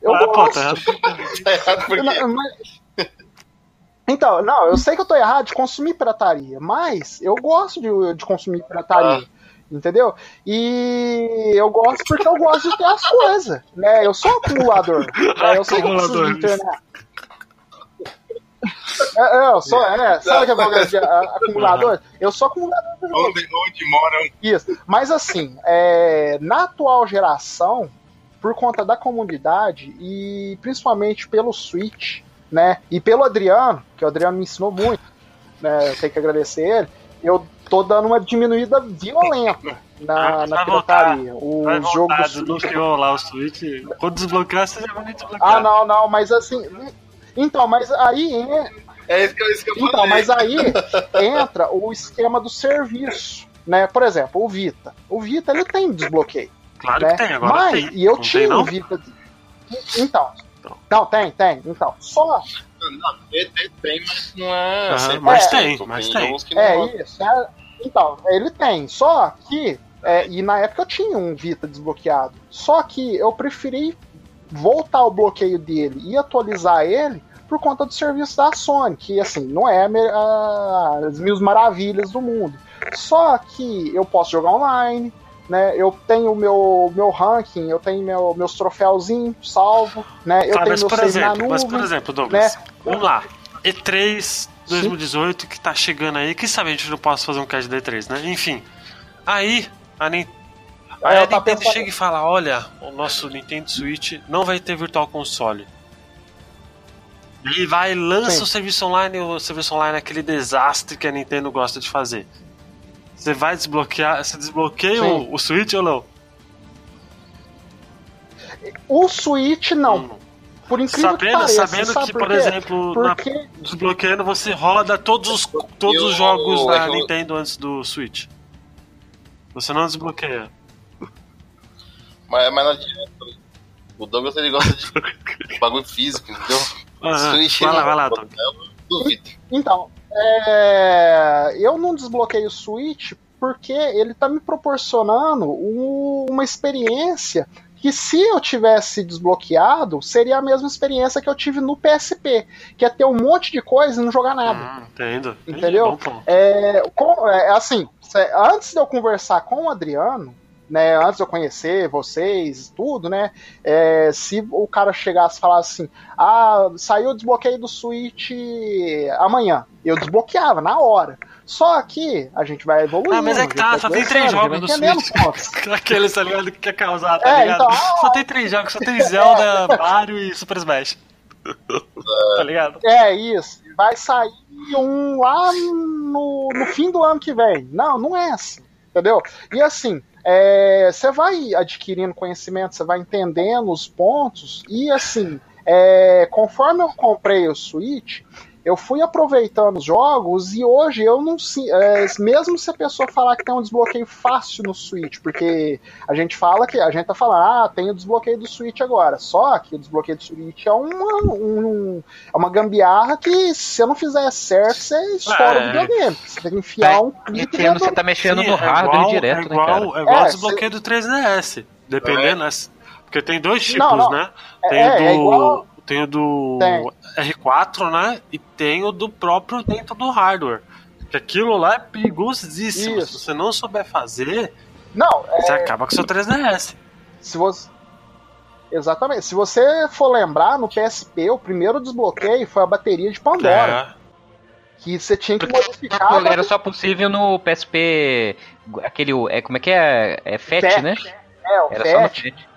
eu ah, gosto. Pô, tá errado. tá errado porque... mas, então, não, eu sei que eu tô errado de consumir pirataria, mas eu gosto de, de consumir pirataria. Ah. Entendeu? E eu gosto porque eu gosto de ter as coisas. Né? Eu sou acumulador. Né? Eu sei que eu preciso de internet. É, é, eu sou, é, sabe que é de acumulador? Eu sou acumulador. Onde, onde moram? Isso. Mas assim, é, na atual geração, por conta da comunidade e principalmente pelo Switch, né? E pelo Adriano, que o Adriano me ensinou muito, né? Eu tenho que agradecer ele. Eu tô dando uma diminuída violenta na, ah, na pirataria. O jogo desbloqueou lá o Switch. Quando desbloquear, você já vai desbloquear. Ah, não, não, mas assim. Então, mas aí. É isso que eu, isso que eu Então, falei. mas aí entra o esquema do serviço. Né? Por exemplo, o Vita. O Vita ele tem desbloqueio. Claro né? que tem, agora mas, tem. E eu Não tinha tem, o? Vita. Então. Não, tem, tem. Então, só Não, tem, tem, tem, mas não é. 100%. mas tem, mas tem. não É isso. é- então, ele tem. Só que. é, e na época eu tinha um Vita desbloqueado. Só que eu preferi voltar o bloqueio dele e atualizar ele por conta do serviço da Sony, que assim, não é a- as mil maravilhas do mundo. Só que eu posso jogar online, né? Eu tenho meu meu ranking, eu tenho meu, meus troféuzinhos salvo, né? Eu Tá, tenho mas, meu por save na exemplo, nuvem. mas por exemplo, Douglas, né? vamos lá. E3 2018 que tá chegando aí, quem sabe a gente não possa fazer um cast da E3, né? Enfim. Aí a, aí a tava Nintendo pensando- chega e fala: olha, o nosso Nintendo Switch não vai ter Virtual Console. Ele vai e lança Sim. o serviço online, o serviço online é aquele desastre que a Nintendo gosta de fazer. Você vai desbloquear, você desbloqueia o, o Switch ou não? O Switch não. Hum. Por incrível sabendo, que pareça. Sabendo sabe que, por, por, exemplo, Porque... na, desbloqueando você roda todos os, todos os jogos da Nintendo antes do Switch. Você não desbloqueia. Mas, mas não adianta. O Douglas ele gosta de bagulho físico, entendeu? Ah, Switch vai lá, vai lá. Duvido. Então, é... eu não desbloqueio o Switch porque ele tá me proporcionando um, uma experiência que se eu tivesse desbloqueado, seria a mesma experiência que eu tive no PSP, que é ter um monte de coisa e não jogar nada. Ah, entendo. Entendeu? É, com, é, assim, antes de eu conversar com o Adriano, né, antes de eu conhecer vocês, tudo, né, é, se o cara chegasse e falasse assim, ah, saiu o desbloqueio do Switch amanhã, eu desbloqueava na hora. Só que a gente vai evoluindo. Ah, mas é que tá, só tem três jogos no Switch. Aqueles, tá ligado, que quer causar, tá é, ligado? Então, só tem três jogos, só tem Zelda, Mario e Super Smash. tá ligado? É, isso. Vai sair um lá no, no fim do ano que vem. Não, não é assim. Entendeu? E assim, você é, vai adquirindo conhecimento, você vai entendendo os pontos, e assim, é, conforme eu comprei o Switch, eu fui aproveitando os jogos e hoje eu não é, mesmo se a pessoa falar que tem um desbloqueio fácil no Switch, porque a gente fala que a gente tá falando, ah, tem o desbloqueio do Switch agora. Só que o desbloqueio do Switch é uma, um, é uma gambiarra que se você não fizer certo, você estoura é, o videogame. Você tem que enfiar é, um clipe. Você tá mexendo Sim, no hardware igual, direto, é igual, né, cara? É igual o desbloqueio do 3DS. Dependendo, porque tem dois tipos, não, não. né? Tem o do. Igual... Tem o do tem. R4, né? E tem o do próprio dentro do hardware. Que aquilo lá é perigosíssimo. Isso. Se você não souber fazer, não, você é... acaba com o seu 3DS. Se você. Exatamente. Se você for lembrar, no PSP, o primeiro desbloqueio foi a bateria de Pandora. É. Que você tinha que modificar. Era só possível no PSP. Aquele. É, como é que é? É FAT, FAT. né? É, o Era FAT. só no FAT.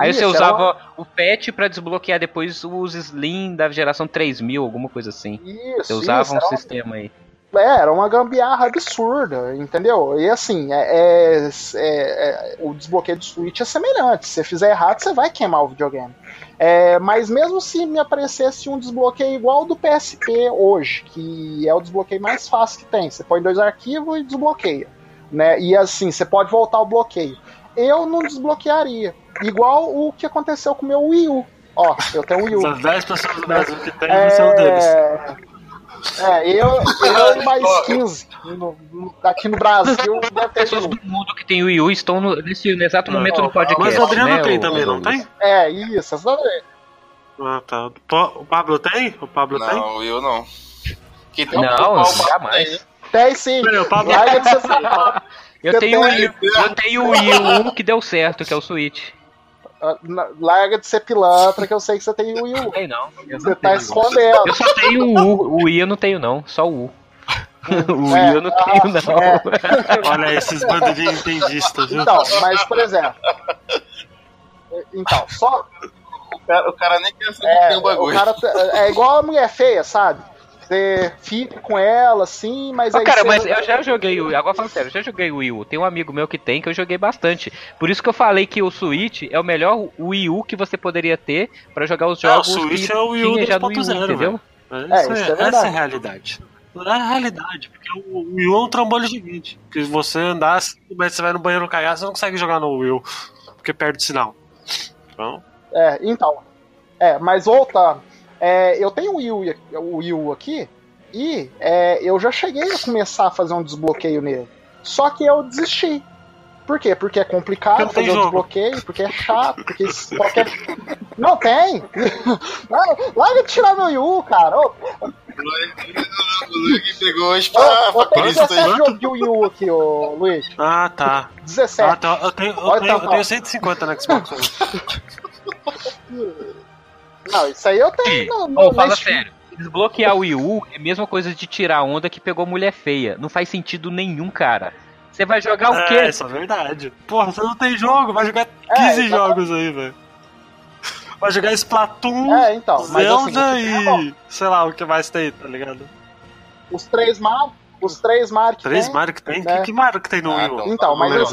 Aí Isso, você usava uma... o PET para desbloquear depois os Slim da geração 3000, alguma coisa assim. Isso, você usava isso, um sistema aí. É, era uma gambiarra absurda, entendeu? E assim, é, é, é, o desbloqueio do Switch é semelhante. Se você fizer errado, você vai queimar o videogame. É, mas mesmo se me aparecesse um desbloqueio igual ao do PSP hoje, que é o desbloqueio mais fácil que tem, você põe dois arquivos e desbloqueia. Né? E assim, você pode voltar ao bloqueio. Eu não desbloquearia. Igual o que aconteceu com o meu Wii U. Ó, eu tenho um Wii U. São 10 pessoas no Brasil que tem, é... você é um deles. É, eu, eu mais 15 no, no, aqui no Brasil deve ter pessoas do mundo que tem Wii U estão no, nesse no exato momento não, no podcast. Mas o Adriano né, tem o, também, não tem? É, isso, exatamente. Ah, tá. O Pablo tem? O Pablo não, tem? Não, eu não. Que tem não, um jamais. Tem sim. Peraí, o Pablo eu, tenho, eu tenho o Wii U que deu certo, que é o Switch. Larga de ser pilantra, que eu sei que você tem o Wii U. Tem não. Você tá escondendo. Eu só tenho o U. O Wii eu não tenho, não. Só o U. o é, Wii eu não tenho, não. É. Olha esses bandos de entendistas, viu? Então, mas, por exemplo. Então, só. O cara, o cara nem quer saber é, que tem um bagulho. Cara, é igual a mulher feia, sabe? Você fica com ela, assim, mas oh, aí. Cara, você... mas eu já joguei o. Agora falando sério, eu já joguei o Wii U. Tem um amigo meu que tem, que eu joguei bastante. Por isso que eu falei que o Switch é o melhor Wii U que você poderia ter para jogar os jogos. É, o Switch é o Wii U já no Wii U, entendeu? É, isso é, é essa é a realidade. Não é a realidade, porque o Wii U é um trambolho gigante. Que você andar, mas você vai no banheiro cagar, você não consegue jogar no Wii U, porque perde sinal. Então. É, então. É, mas voltando. É, eu tenho o U aqui e é, eu já cheguei a começar a fazer um desbloqueio nele. Só que eu desisti. Por quê? Porque é complicado fazer o um desbloqueio, porque é chato, porque qualquer. Não tem! Larga de tirar meu Wii U, cara! Ô, o Luigi pegou as pra, Eu tenho 17 jogos de Wii U aqui, ô Luiz. Ah, tá. 17. Ah, tá. Eu tenho, eu, tenho, eu tenho 150 no Xbox. Não, isso aí eu tenho. Não, não, fala sério. Desbloquear o Wii U é a mesma coisa de tirar a onda que pegou mulher feia. Não faz sentido nenhum, cara. Você vai jogar o quê? É, isso é verdade. Porra, você não tem jogo, vai jogar 15 é, jogos aí, velho. Vai jogar Splatoon, é, então, Zelda assim, e. sei lá o que mais tem, tá ligado? Os três Mario. Os três Mario que Três tem, Mario que tem? Né? Que, que Mario que tem no ah, Wii U? Então, mas eu...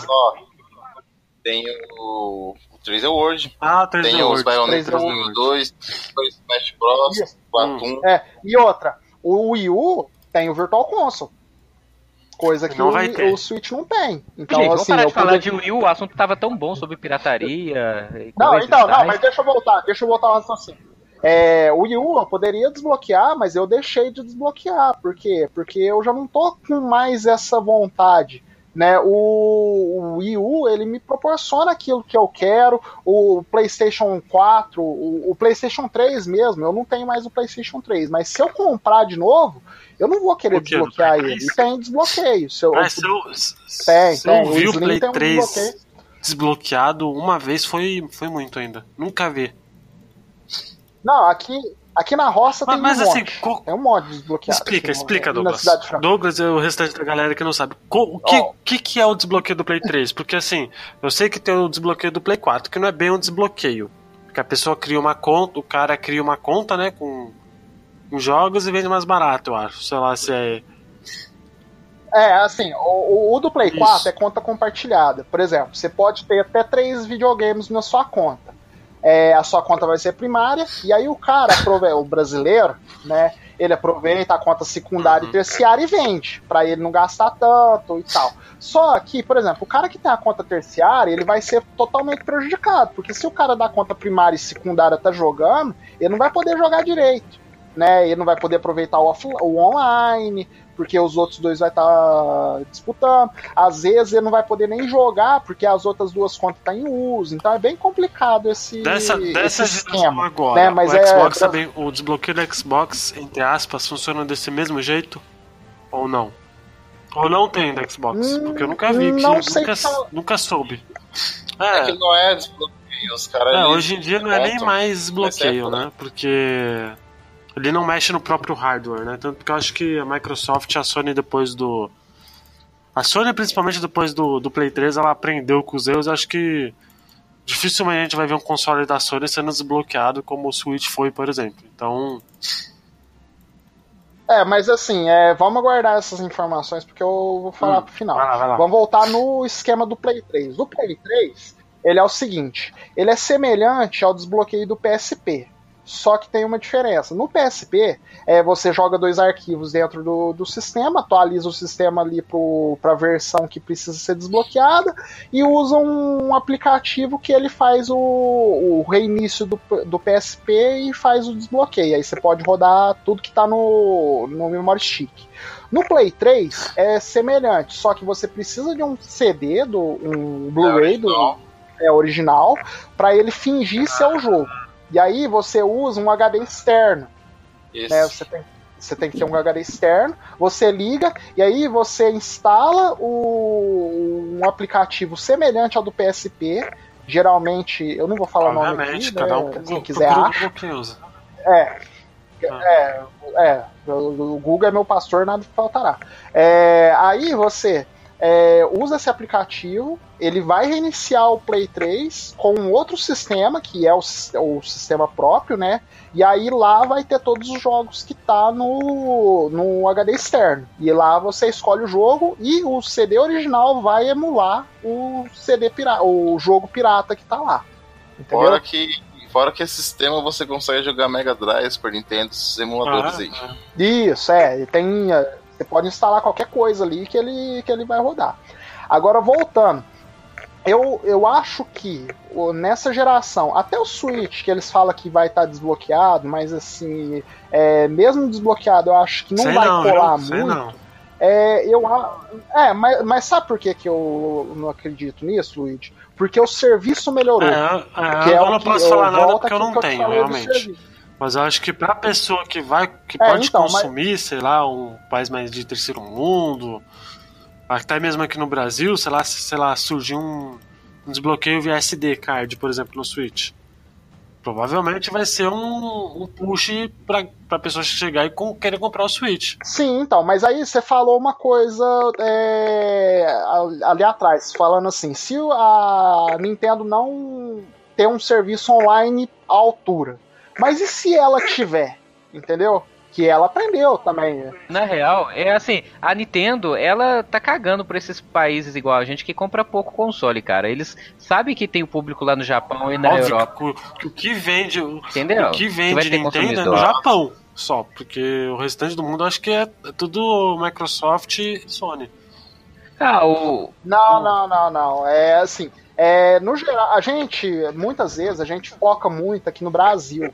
Tem o 3 é Word. Ah, 3 Tem é os 3D World. 2, Smash Bros, Isso. Platoon. É, e outra, o Wii U tem o Virtual Console. Coisa que Não o, o Switch não tem. Então, Gente, vamos assim, parar eu de falar de Wii U, o assunto tava tão bom sobre pirataria. Não, então, não, mas deixa eu voltar, deixa eu voltar ao raciocínio. É, o Wii U eu poderia desbloquear, mas eu deixei de desbloquear. Por quê? Porque eu já não tô com mais essa vontade. Né? O, o Wii U ele me proporciona aquilo que eu quero. O PlayStation 4, o, o PlayStation 3 mesmo, eu não tenho mais o PlayStation 3. Mas se eu comprar de novo, eu não vou querer? Do desbloquear ele. 3? E tem desbloqueio. Se eu, Ah, se eu, Tem, se tem. Vi o Play tem um 3 desbloqueio. desbloqueado uma vez foi, foi muito ainda. Nunca vi. Não, aqui, aqui na roça Mas, tem mas um assim, monte. co- Tem um monte desbloqueado. explica, no- explica, Douglas. Douglas e o restante da galera que não sabe. O que, Ó. que, que é o desbloqueio do Play 3? Porque assim, eu sei que tem o desbloqueio do Play 4, que não é bem um desbloqueio. Porque a pessoa cria uma conta, o cara cria uma conta, né, com, com jogos e vende mais barato, eu acho. Sei lá se é. É, assim, o, o do Play Isso. 4 é conta compartilhada. Por exemplo, você pode ter até três videogames na sua conta. É, a sua conta vai ser primária, e aí o cara, o brasileiro, né, ele aproveita a conta secundária Uhum. e terciária e vende, pra ele não gastar tanto e tal. Só que, por exemplo, o cara que tem a conta terciária, ele vai ser totalmente prejudicado, porque se o cara da conta primária e secundária tá jogando, ele não vai poder jogar direito, né? Ele não vai poder aproveitar o, offline, o online, porque os outros dois vai estar disputando. Às vezes ele não vai poder nem jogar, porque as outras duas contas estão em uso. Então é bem complicado esse, Dessa, dessa esse esquema. agora, né, mas o é- Xbox também, o desbloqueio do Xbox, entre aspas, funciona desse mesmo jeito? Ou não? Ou não tem do Xbox? Hum, Porque eu nunca vi, que, não sei nunca, falar. nunca soube. É que É, não é desbloqueio, os caras. é, hoje em dia não é nem mais desbloqueio, exceto, né? Porque ele não mexe no próprio hardware, né? Tanto que eu acho que a Microsoft e a Sony depois do. A Sony, principalmente depois do, do Play 3, ela aprendeu com os erros. Acho que dificilmente a gente vai ver um console da Sony sendo desbloqueado como o Switch foi, por exemplo. Então, É, mas assim, é, vamos aguardar essas informações porque eu vou falar Hum, pro final. vai lá, vai lá. Vamos voltar no esquema do Play 3. Do Play 3, ele é o seguinte: ele é semelhante ao desbloqueio do PSP. Só que tem uma diferença. No PSP, é, você joga dois arquivos dentro do, do sistema, atualiza o sistema ali para a versão que precisa ser desbloqueada e usa um aplicativo que ele faz o, o reinício do, do PSP e faz o desbloqueio. Aí você pode rodar tudo que está no, no memory stick. No Play 3 é semelhante, só que você precisa de um CD, do, um Blu-ray do original. é, original para ele fingir ser o jogo. E aí você usa um HD externo Isso. né? Você tem, você tem que ter um HD externo, você liga e aí você instala o, um aplicativo semelhante ao do PSP. Geralmente, eu não vou falar o nome aqui, cada né? um quem quiser acha. que usa. É, Ah. é, é, o o Google é meu pastor, nada faltará. É, aí você é, usa esse aplicativo, ele vai reiniciar o Play 3 com um outro sistema, que é o, o sistema próprio, né? E aí lá vai ter todos os jogos que tá no, no HD externo. E lá você escolhe o jogo e o CD original vai emular o CD pirata, o jogo pirata que tá lá. Entendeu? Fora que, fora que esse sistema você consegue jogar Mega Drive, Super Nintendo, esses emuladores Ah, aí. Isso, é. Tem, você pode instalar qualquer coisa ali que ele, que ele vai rodar. Agora, voltando. Eu, eu acho que nessa geração, até o Switch, que eles falam que vai estar desbloqueado, mas assim, é, mesmo desbloqueado, eu acho que não sei vai não, colar muito. não. É, eu, é mas, mas sabe por que, que eu não acredito nisso, Luigi? Porque o serviço melhorou. É, é, que é eu não que- posso falar nada porque eu não te tenho, do realmente. Mas eu acho que pra pessoa que vai, que É, pode então, mas- consumir, sei lá, um país mais de terceiro mundo, até mesmo aqui no Brasil, sei lá, se sei lá, surgir um, um desbloqueio via SD card, por exemplo, no Switch. Provavelmente vai ser um, um push pra, pra pessoa chegar e com, querer comprar o Switch. Sim, então, mas aí você falou uma coisa é, ali atrás, falando assim, se a Nintendo não ter um serviço online à altura, mas e se ela tiver, entendeu? que ela aprendeu também. Na real, é assim, a Nintendo, ela tá cagando por esses países igual a gente que compra pouco console, cara. Eles sabem que tem o público lá no Japão e na Óbvio Europa. Que, o que vende, Entendeu? o que vende que Nintendo é no Japão só, porque o restante do mundo acho que é, é tudo Microsoft e Sony. Ah, o Não, não, não, não. É assim, é, no geral, a gente muitas vezes a gente foca muito aqui no Brasil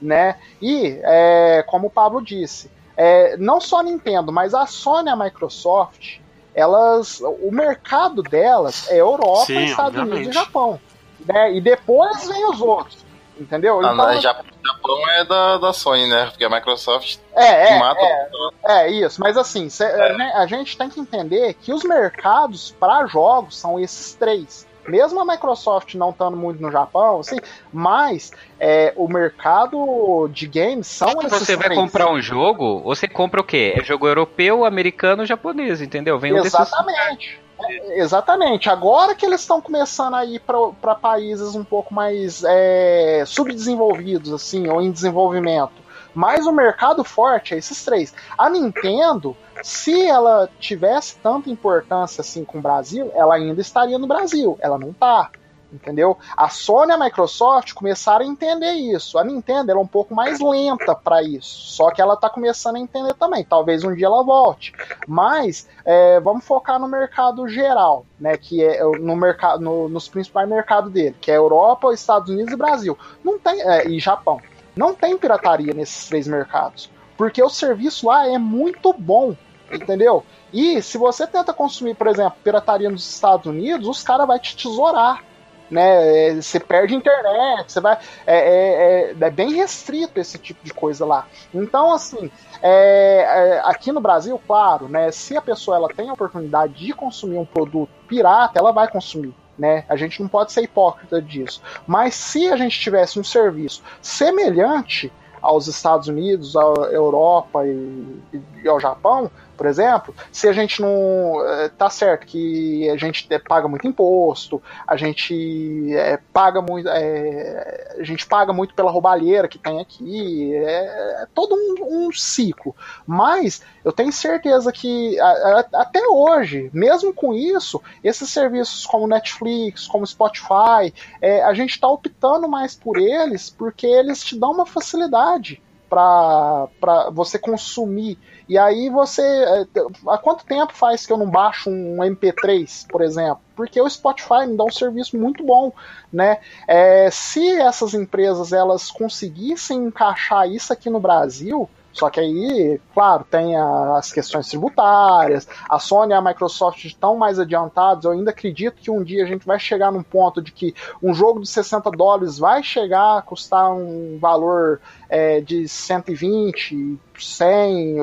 né? E, é, como o Pablo disse, é, não só a Nintendo, mas a Sony e a Microsoft, elas, o mercado delas é Europa, Sim, Estados obviamente. Unidos e Japão. Né? E depois vem os outros. Entendeu? Ah, então, Japão é da, da Sony, né? Porque a Microsoft é, é, mata. É, é, isso, mas assim, cê, é. né, a gente tem que entender que os mercados para jogos são esses três mesmo a Microsoft não estando muito no Japão, assim, mas é, o mercado de games são Quando esses você vai comprar um jogo, você compra o quê? É jogo europeu, americano, japonês, entendeu? Vem um Exatamente. É, exatamente. Agora que eles estão começando a ir para países um pouco mais é, subdesenvolvidos, assim, ou em desenvolvimento. Mas o mercado forte é esses três. A Nintendo, se ela tivesse tanta importância assim com o Brasil, ela ainda estaria no Brasil. Ela não tá. Entendeu? A Sony e a Microsoft começaram a entender isso. A Nintendo é um pouco mais lenta para isso. Só que ela está começando a entender também. Talvez um dia ela volte. Mas é, vamos focar no mercado geral, né? Que é no mercado, no, nos principais mercados dele, que é Europa, Estados Unidos e Brasil. Não tem é, e Japão. Não tem pirataria nesses três mercados. Porque o serviço lá é muito bom, entendeu? E se você tenta consumir, por exemplo, pirataria nos Estados Unidos, os caras vão te tesourar. Né, é, você perde internet, você vai. É, é, é, é, bem restrito esse tipo de coisa lá. Então, assim, é, é, aqui no Brasil, claro, né, se a pessoa ela tem a oportunidade de consumir um produto pirata, ela vai consumir né? A gente não pode ser hipócrita disso. Mas se a gente tivesse um serviço semelhante aos Estados Unidos, à Europa e, e ao Japão, por exemplo, se a gente não. Eh, tá certo que a gente paga muito imposto, a gente é, paga muito. É, a gente paga muito pela roubalheira que tem aqui, é, é todo um, um, ciclo. Mas eu tenho certeza que a, a, até hoje, mesmo com isso, esses serviços como Netflix, como Spotify, é, a gente está optando mais por eles porque eles te dão uma facilidade para você consumir. E aí você. É, há quanto tempo faz que eu não baixo um MP3, por exemplo? Porque o Spotify me dá um serviço muito bom, né? É, se essas empresas elas conseguissem encaixar isso aqui no Brasil, só que aí, claro, tem as questões tributárias, a Sony e a Microsoft estão mais adiantados. Eu ainda acredito que um dia a gente vai chegar num ponto de que um jogo de 60 dólares vai chegar a custar um valor é, de 120, 100.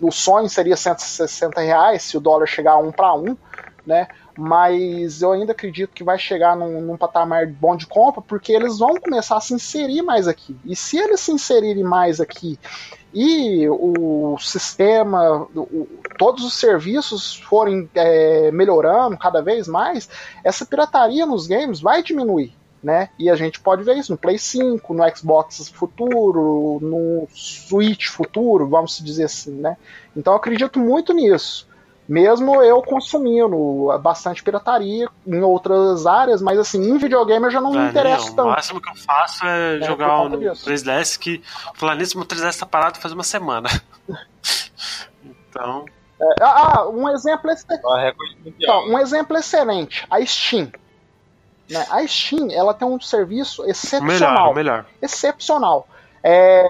O sonho seria 160 reais se o dólar chegar a um para um, né? Mas eu ainda acredito que vai chegar num, num, patamar bom de compra, porque eles vão começar a se inserir mais aqui. E se eles se inserirem mais aqui e o sistema, o, todos os serviços forem é, melhorando cada vez mais, essa pirataria nos games vai diminuir. Né? E a gente pode ver isso no Play 5, no Xbox futuro, no Switch futuro, vamos dizer assim, né? Então eu acredito muito nisso. Mesmo eu consumindo bastante pirataria em outras áreas, mas assim, em videogame eu já não me interesso tanto. O máximo que eu faço é, é jogar no 3DS, que falar nisso, meu 3DS tá parado faz uma semana. então. É, ah, um exemplo excelente. Então, um exemplo excelente, a Steam. Né? A Steam, ela tem um serviço excepcional. Melhor, melhor. Excepcional. É,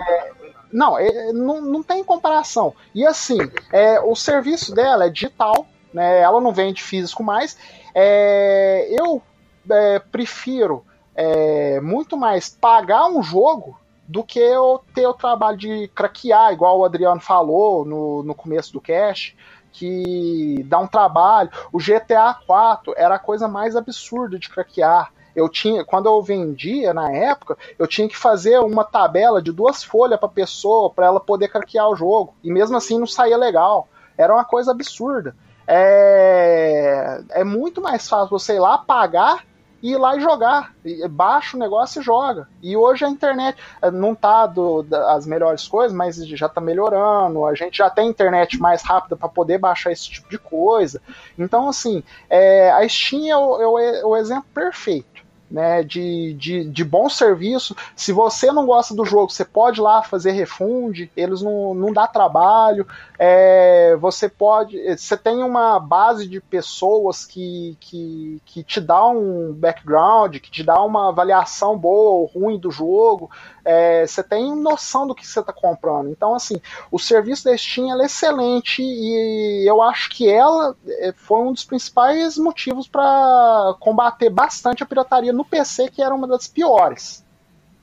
não, é, não, não tem comparação. E assim, é, o serviço dela é digital, né? Ela não vende físico mais. É, eu é, prefiro é, muito mais pagar um jogo do que eu ter o trabalho de craquear, igual o Adriano falou no, no começo do cast, que dá um trabalho. O GTA 4 era a coisa mais absurda de craquear eu tinha, quando eu vendia na época, eu tinha que fazer uma tabela de duas folhas para pessoa para ela poder craquear o jogo. E mesmo assim não saía legal. Era uma coisa absurda. É, é muito mais fácil você ir lá pagar e ir lá e jogar. Baixa o negócio e joga. E hoje a internet eh, não tá do, das melhores coisas, mas já tá melhorando. A gente já tem internet mais rápida para poder baixar esse tipo de coisa. Então, assim, é, a Steam é o, é o, é o exemplo perfeito né, de, de, de bom serviço. Se você não gosta do jogo, você pode ir lá fazer refund, eles não, não dá trabalho. É, você pode. Você tem uma base de pessoas que, que, que te dá um background, que te dá uma avaliação boa ou ruim do jogo é, você tem noção do que você está comprando. Então, assim, o serviço da Steam é excelente e eu acho que ela é, foi um dos principais motivos para combater bastante a pirataria no PC, que era uma das piores,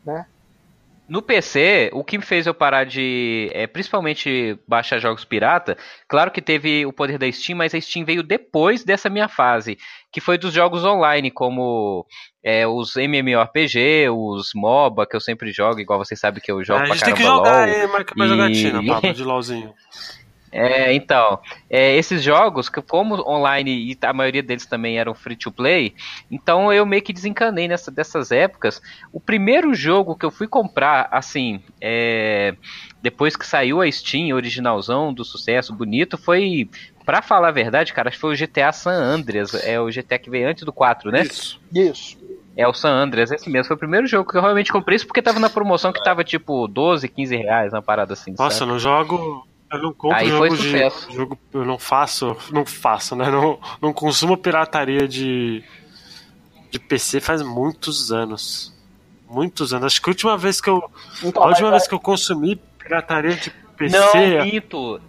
né? No PC, o que me fez eu parar de, é, principalmente, baixar jogos pirata, claro que teve o poder da Steam, mas a Steam veio depois dessa minha fase, que foi dos jogos online, como é, os MMORPG, os MOBA, que eu sempre jogo, igual vocês sabem que eu jogo é, pra caramba A gente tem que jogar, LOL, é, marca mais e... jogatina, papo de LOLzinho. É, então, é, esses jogos, que como online e a maioria deles também eram free to play, então eu meio que desencanei nessa, dessas épocas. O primeiro jogo que eu fui comprar, assim, é, depois que saiu a Steam originalzão do sucesso bonito, foi, para falar a verdade, cara, acho que foi o GTA San Andreas, é o GTA que veio antes do 4, né? Isso. Isso. É o San Andreas, esse mesmo. Foi o primeiro jogo que eu realmente comprei isso porque tava na promoção que tava tipo 12, 15 reais, uma parada assim. Nossa, sabe? no jogo eu não compro Aí jogo de jogo, eu não faço, não faço, né? Não, não consumo pirataria de de PC faz muitos anos. Muitos anos. Acho que a última vez que eu então, a última vez que eu consumi pirataria de PC Não, Mito.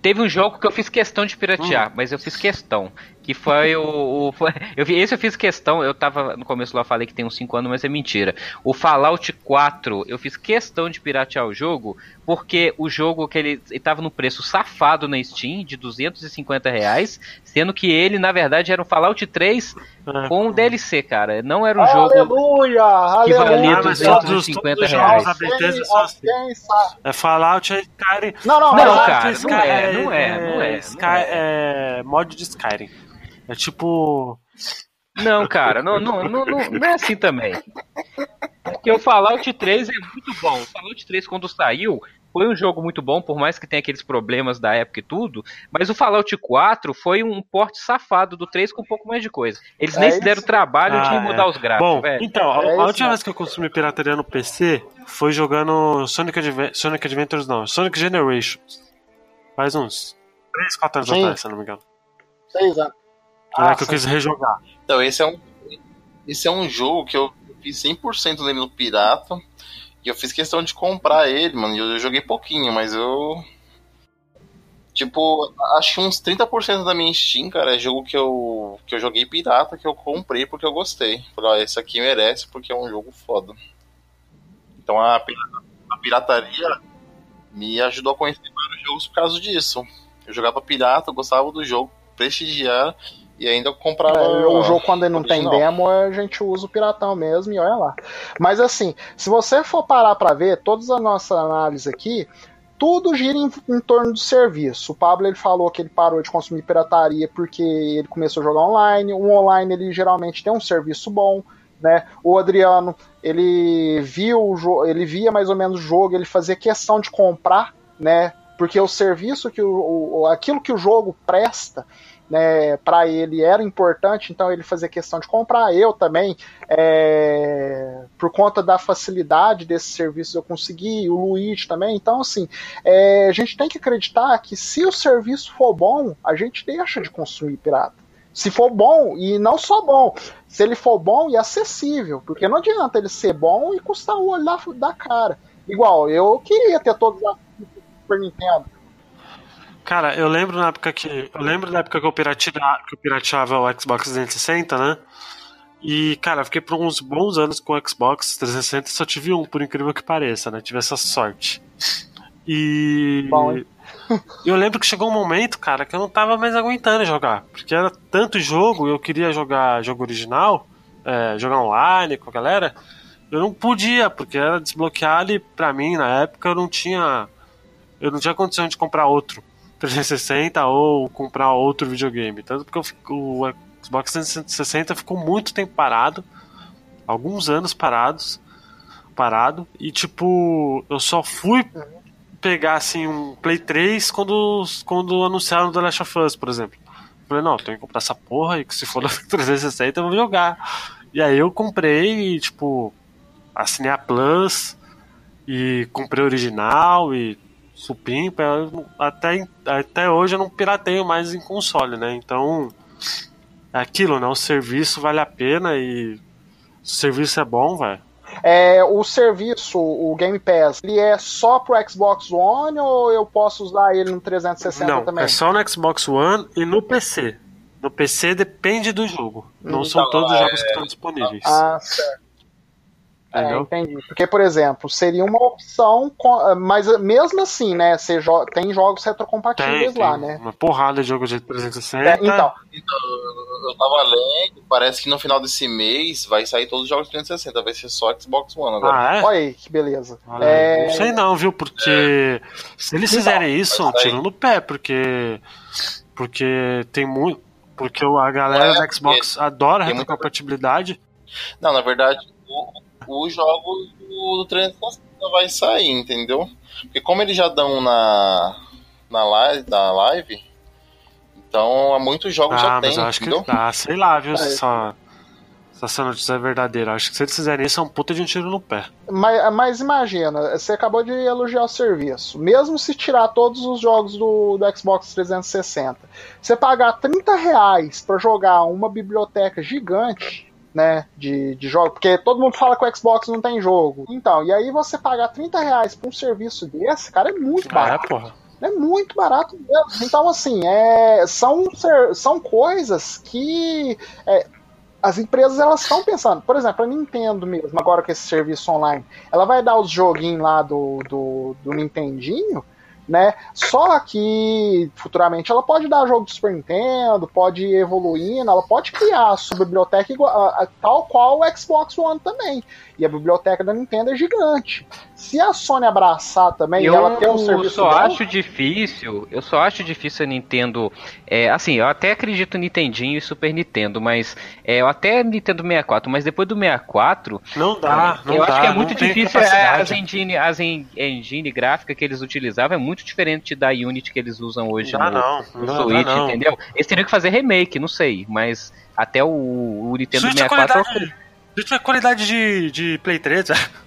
Teve um jogo que eu fiz questão de piratear, hum. mas eu fiz questão. Que foi o. o foi, eu, esse eu fiz questão, eu tava. No começo lá falei que tem uns 5 anos, mas é mentira. O Fallout 4, eu fiz questão de piratear o jogo, porque o jogo que ele, ele tava no preço safado na Steam, de 250 reais, sendo que ele, na verdade, era um Fallout 3 é. com um DLC, cara. Não era um aleluia, jogo que valia ah, 250 reais. Assim. É Fallout é Skyrim. Não, não, não, não cara, não é, não é, não é. Sky, é mod de Skyrim. É tipo. Não, cara, não, não, não, não, é assim também. Porque o Fallout 3 é muito bom. O Fallout 3, quando saiu, foi um jogo muito bom, por mais que tenha aqueles problemas da época e tudo. Mas o Fallout 4 foi um porte safado do 3 com um pouco mais de coisa. Eles é nem isso. se deram trabalho ah, de mudar é. os gráficos, bom, velho. Então, a, é a última vez que eu consumi pirataria no PC foi jogando Sonic, Adve Sonic Adventures, não, Sonic Generations. Faz uns 3, 4 anos atrás, se não me engano. 6 anos. Ah, que eu quis rejogar. Então, esse é um, esse é um jogo que eu fiz 100% nele no Pirata. E eu fiz questão de comprar ele, mano. Eu, eu joguei pouquinho, mas eu. Tipo, acho que uns 30% da minha Steam, cara, é jogo que eu, que eu joguei pirata, que eu comprei porque eu gostei. Falei, ó, esse aqui merece porque é um jogo foda. Então a, a pirataria me ajudou a conhecer vários jogos por causa disso. Eu jogava pirata, eu gostava do jogo, prestigiar e ainda comprava. É, o jogo, quando ele não original. tem demo, a gente usa o piratão mesmo e olha lá. Mas assim, se você for parar para ver, todas as nossas análises aqui, tudo gira em, em, torno do serviço. O Pablo ele falou que ele parou de consumir pirataria porque ele começou a jogar online. O online ele geralmente tem um serviço bom. Né? O Adriano ele viu o ele via mais ou menos o jogo, ele fazia questão de comprar, né? Porque o serviço que o, o aquilo que o jogo presta né, para ele era importante, então ele fazia questão de comprar. Eu também, é, por conta da facilidade desses serviços, eu consegui, o Luiz também. Então, assim, é, a gente tem que acreditar que se o serviço for bom, a gente deixa de consumir pirata. Se for bom, e não só bom, se ele for bom e acessível, porque não adianta ele ser bom e custar o olho da, da cara. Igual, eu queria ter todos os Super Nintendo. Cara, eu lembro na época que. Eu lembro na época que eu, pirateava, que eu pirateava o Xbox 360, né? E, cara, fiquei por uns bons anos com o Xbox 360 e só tive um, por incrível que pareça, né? Tive essa sorte. E. Bom, eu lembro que chegou um momento, cara, que eu não tava mais aguentando jogar. Porque era tanto jogo, eu queria jogar jogo original, é, jogar online com a galera. Eu não podia, porque era desbloqueado e pra mim, na época, eu não tinha. Eu não tinha condição de comprar outro. 360 ou comprar outro videogame. Tanto porque o Xbox 360 ficou muito tempo parado, alguns anos parados, parado, e tipo, eu só fui pegar assim um Play 3 quando, quando anunciaram The Last of Us, por exemplo. falei, não, tenho que comprar essa porra e que se for no 360 eu vou jogar. E aí eu comprei e, tipo, assinei a Plus e comprei o original e supimpa. Até, até hoje eu não pirateio mais em console, né? Então é aquilo, né? O serviço vale a pena e o serviço é bom, velho. É, o serviço, o Game Pass, ele é só pro Xbox One ou eu posso usar ele no 360 Não, também? É só no Xbox One e no PC. No PC depende do jogo. Não então, são todos os jogos é... que estão disponíveis. Ah, certo. É, entendi. Porque, por exemplo, seria uma opção, mas mesmo assim, né? Você jo tem jogos retrocompatíveis tem, lá, tem né? Uma porrada de jogos de 360. É, então. então, eu tava lendo, parece que no final desse mês vai sair todos os jogos de 360, vai ser só Xbox One agora. Ah, é? Olha aí, que beleza. é... Não sei não, viu? Porque se eles fizerem então, isso, tiram no pé, porque. Porque tem muito. Porque a galera é, do Xbox adora retrocompatibilidade. Não, na verdade, o os jogos do 360 vai sair, entendeu? Porque como eles já dão na, na, live, na live, então há muitos jogos ah, já mas tem, eu acho entendeu? que ah, sei lá, viu, é. só se essa notícia é verdadeira. Acho que se eles fizerem isso, é um puta de um tiro no pé. Mas, mas imagina, você acabou de elogiar o serviço. Mesmo se tirar todos os jogos do, do Xbox 360, você pagar 30 reais pra jogar uma biblioteca gigante, né, de, de jogo, porque todo mundo fala que o Xbox não tem jogo. Então, e aí você pagar 30 reais por um serviço desse, cara, é muito ah, barato. É, porra. É muito barato mesmo. Então, assim, é, são, são coisas que é, as empresas elas estão pensando. Por exemplo, a Nintendo mesmo, agora com esse serviço online, ela vai dar os joguinhos lá do, do, do Nintendinho né? Só que futuramente ela pode dar jogo de Super Nintendo, pode ir evoluindo, ela pode criar a sua biblioteca igual, a, a, tal qual o Xbox One também. E a biblioteca da Nintendo é gigante. Se a Sony abraçar também eu, ela ter um serviço. Eu só bom, acho difícil. Eu só acho difícil a Nintendo. É, assim, eu até acredito Nintendinho e Super Nintendo, mas é, eu até Nintendo 64, mas depois do 64. Não dá, não Eu dá, acho que é muito difícil. É, as engine, as engine gráfica que eles utilizavam é muito diferente da Unity que eles usam hoje não no, não, no não, Switch, não, entendeu? Eles teriam que fazer remake, não sei, mas até o, o Nintendo Switch 64. É qualidade, Switch é qualidade de, de Play 3,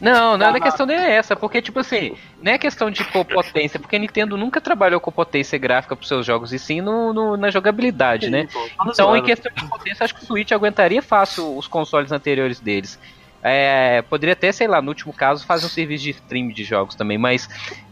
Não, não, a questão nem é essa, porque, tipo assim, não é questão de potência, porque a Nintendo nunca trabalhou com potência gráfica pros seus jogos, e sim no, no na jogabilidade, sim, né? Pô, então, em questão de potência, acho que o Switch aguentaria fácil os consoles anteriores deles. É, poderia até, sei lá, no último caso, fazer um serviço de stream de jogos também, mas.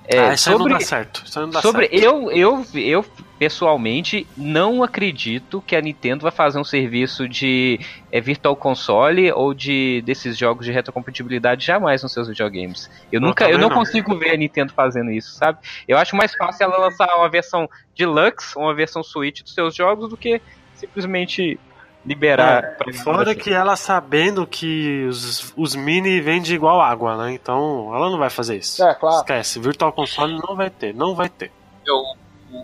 É, ah, isso sobre, não dá certo. Isso não dá sobre certo. Eu, eu, eu, pessoalmente, não acredito que a Nintendo vai fazer um serviço de é, Virtual Console ou de desses jogos de retrocompatibilidade jamais nos seus videogames. Eu não, nunca, eu não, não, consigo ver a Nintendo fazendo isso, sabe? Eu acho mais fácil ela lançar uma versão Deluxe, uma versão Switch dos seus jogos do que simplesmente liberar. É, fora assim. que ela sabendo que os, os mini vendem igual água, né? Então ela não vai fazer isso. É, claro. Esquece, Virtual Console não vai ter, não vai ter. Eu,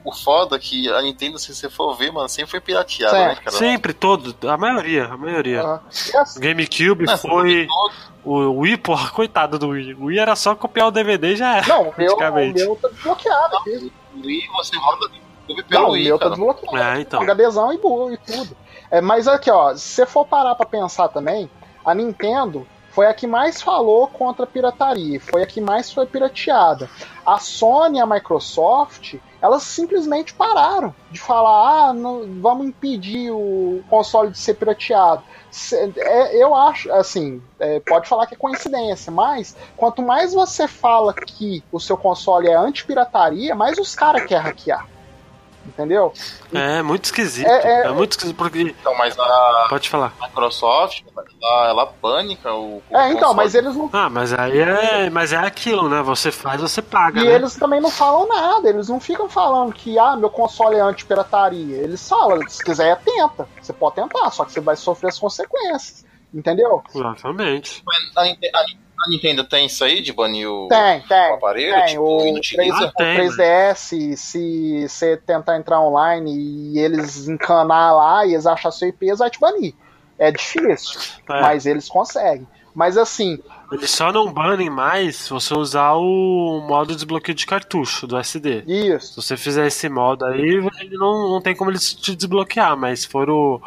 o foda é que a Nintendo, se você for ver, mano, sempre foi pirateada, né, cara? Sempre, todo, a maioria, a maioria. Uhum. GameCube não, foi. O Wii, porra, coitado do Wii. O Wii era só copiar o DVD e já era. Não, o meu, o meu tá desbloqueado. o Wii você roda pelo não, Wii, o meu tá cara. tá desbloqueado. É, então. HDzão e, e tudo. É, mas aqui, ó, se você for parar pra pensar também, a Nintendo foi a que mais falou contra a pirataria, foi a que mais foi pirateada. A Sony e a Microsoft, elas simplesmente pararam de falar, ah, não, vamos impedir o console de ser pirateado. É, eu acho, assim, é, pode falar que é coincidência, mas quanto mais você fala que o seu console é anti-pirataria, mais os caras querem hackear. Entendeu? É muito esquisito. É, é, é muito esquisito porque. Então, mas a. Pode falar. A Microsoft, ela, ela pânica o. o é, então, console. mas eles não. Ah, mas aí é. Mas é aquilo, né? Você faz, você paga. E né? eles também não falam nada. Eles não ficam falando que, ah, meu console é anti-pirataria. Eles falam, se quiser, tenta. Você pode tentar, só que você vai sofrer as consequências. Entendeu? Exatamente. A, a, A Nintendo tem isso aí de banir o, tem, tem, o aparelho? Tem. Tipo, o, inutiliza? o 3DS, se você tentar entrar online e eles encanar lá e eles achar seu IP, eles vão te banir. É difícil, é. mas eles conseguem. Mas assim. Eles só não banem mais se você usar o modo de desbloqueio de cartucho do SD. Isso. Se você fizer esse modo aí, ele não, não tem como eles te desbloquear, mas se for o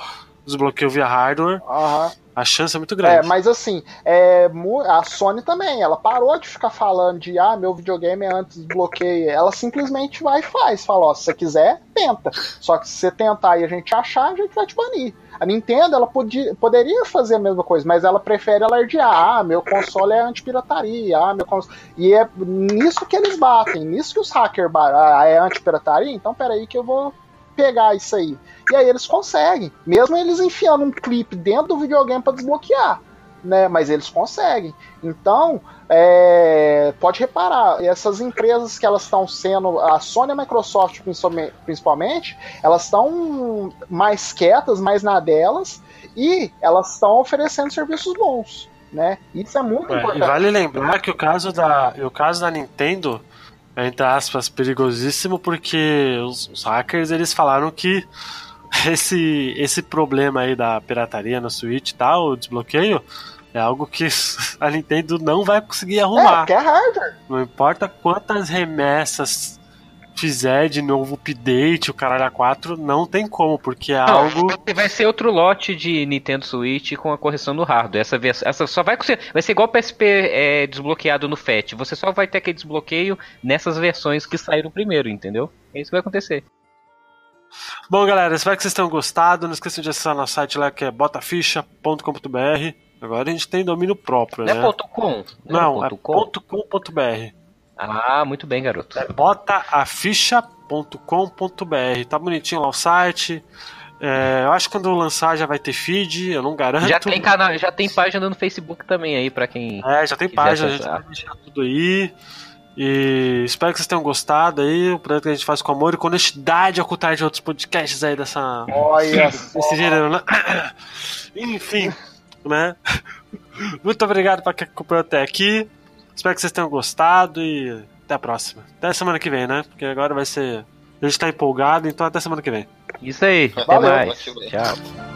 desbloqueio via hardware. Aham. A chance é muito grande. É, mas assim, é, a Sony também, ela parou de ficar falando de ah, meu videogame é antes do bloqueio. Ela simplesmente vai e faz. Fala, ó, se você quiser, tenta. Só que se você tentar e a gente achar, a gente vai te banir. A Nintendo, ela podia, poderia fazer a mesma coisa, mas ela prefere alardear. Ah, meu console é anti-pirataria. Ah, meu console... E é nisso que eles batem, nisso que os hackers batem. Ah, é anti-pirataria? Então peraí que eu vou pegar isso aí. E aí eles conseguem, mesmo eles enfiando um clipe dentro do videogame para desbloquear. Né, mas eles conseguem. Então, é, pode reparar, essas empresas que elas estão sendo, a Sony e a Microsoft principalmente, elas estão mais quietas, mais na delas, e elas estão oferecendo serviços bons. Né? Isso é muito é, importante. E vale lembrar que o caso da, o caso da Nintendo entre aspas, perigosíssimo, porque os, os, hackers eles falaram que esse, esse problema aí da pirataria no Switch e tal, o desbloqueio, é algo que a Nintendo não vai conseguir arrumar. É, que é hardware. Não importa quantas remessas fizer de novo update, o caralho A4, não tem como, porque é não, algo. Vai ser outro lote de Nintendo Switch com a correção do hardware. Essa, versão, essa só vai vai ser igual o PSP é, desbloqueado no FAT. Você só vai ter aquele desbloqueio nessas versões que saíram primeiro, entendeu? É isso que vai acontecer. Bom, galera, espero que vocês tenham gostado. Não esqueçam de acessar nosso site lá que é botaficha.com.br. Agora a gente tem domínio próprio, não é né? É ponto .com. Não, não é, é ponto .com.br. Ah, muito bem, garoto. É botaficha.com.br. Tá bonitinho lá o site. É, eu acho que quando lançar já vai ter feed, eu não garanto. Já tem canal, já tem página no Facebook também aí para quem. É, já tem página, a gente vai deixar tudo aí. E espero que vocês tenham gostado aí. O projeto que a gente faz com amor e com honestidade ao contrário de outros podcasts aí dessa. Olha Desse gênero, né? Enfim, né? Muito obrigado para quem acompanhou até aqui. Espero que vocês tenham gostado e até a próxima. Até semana que vem, né? Porque agora vai ser. A gente tá empolgado, então até semana que vem. Isso aí, até Valeu. mais. Tchau.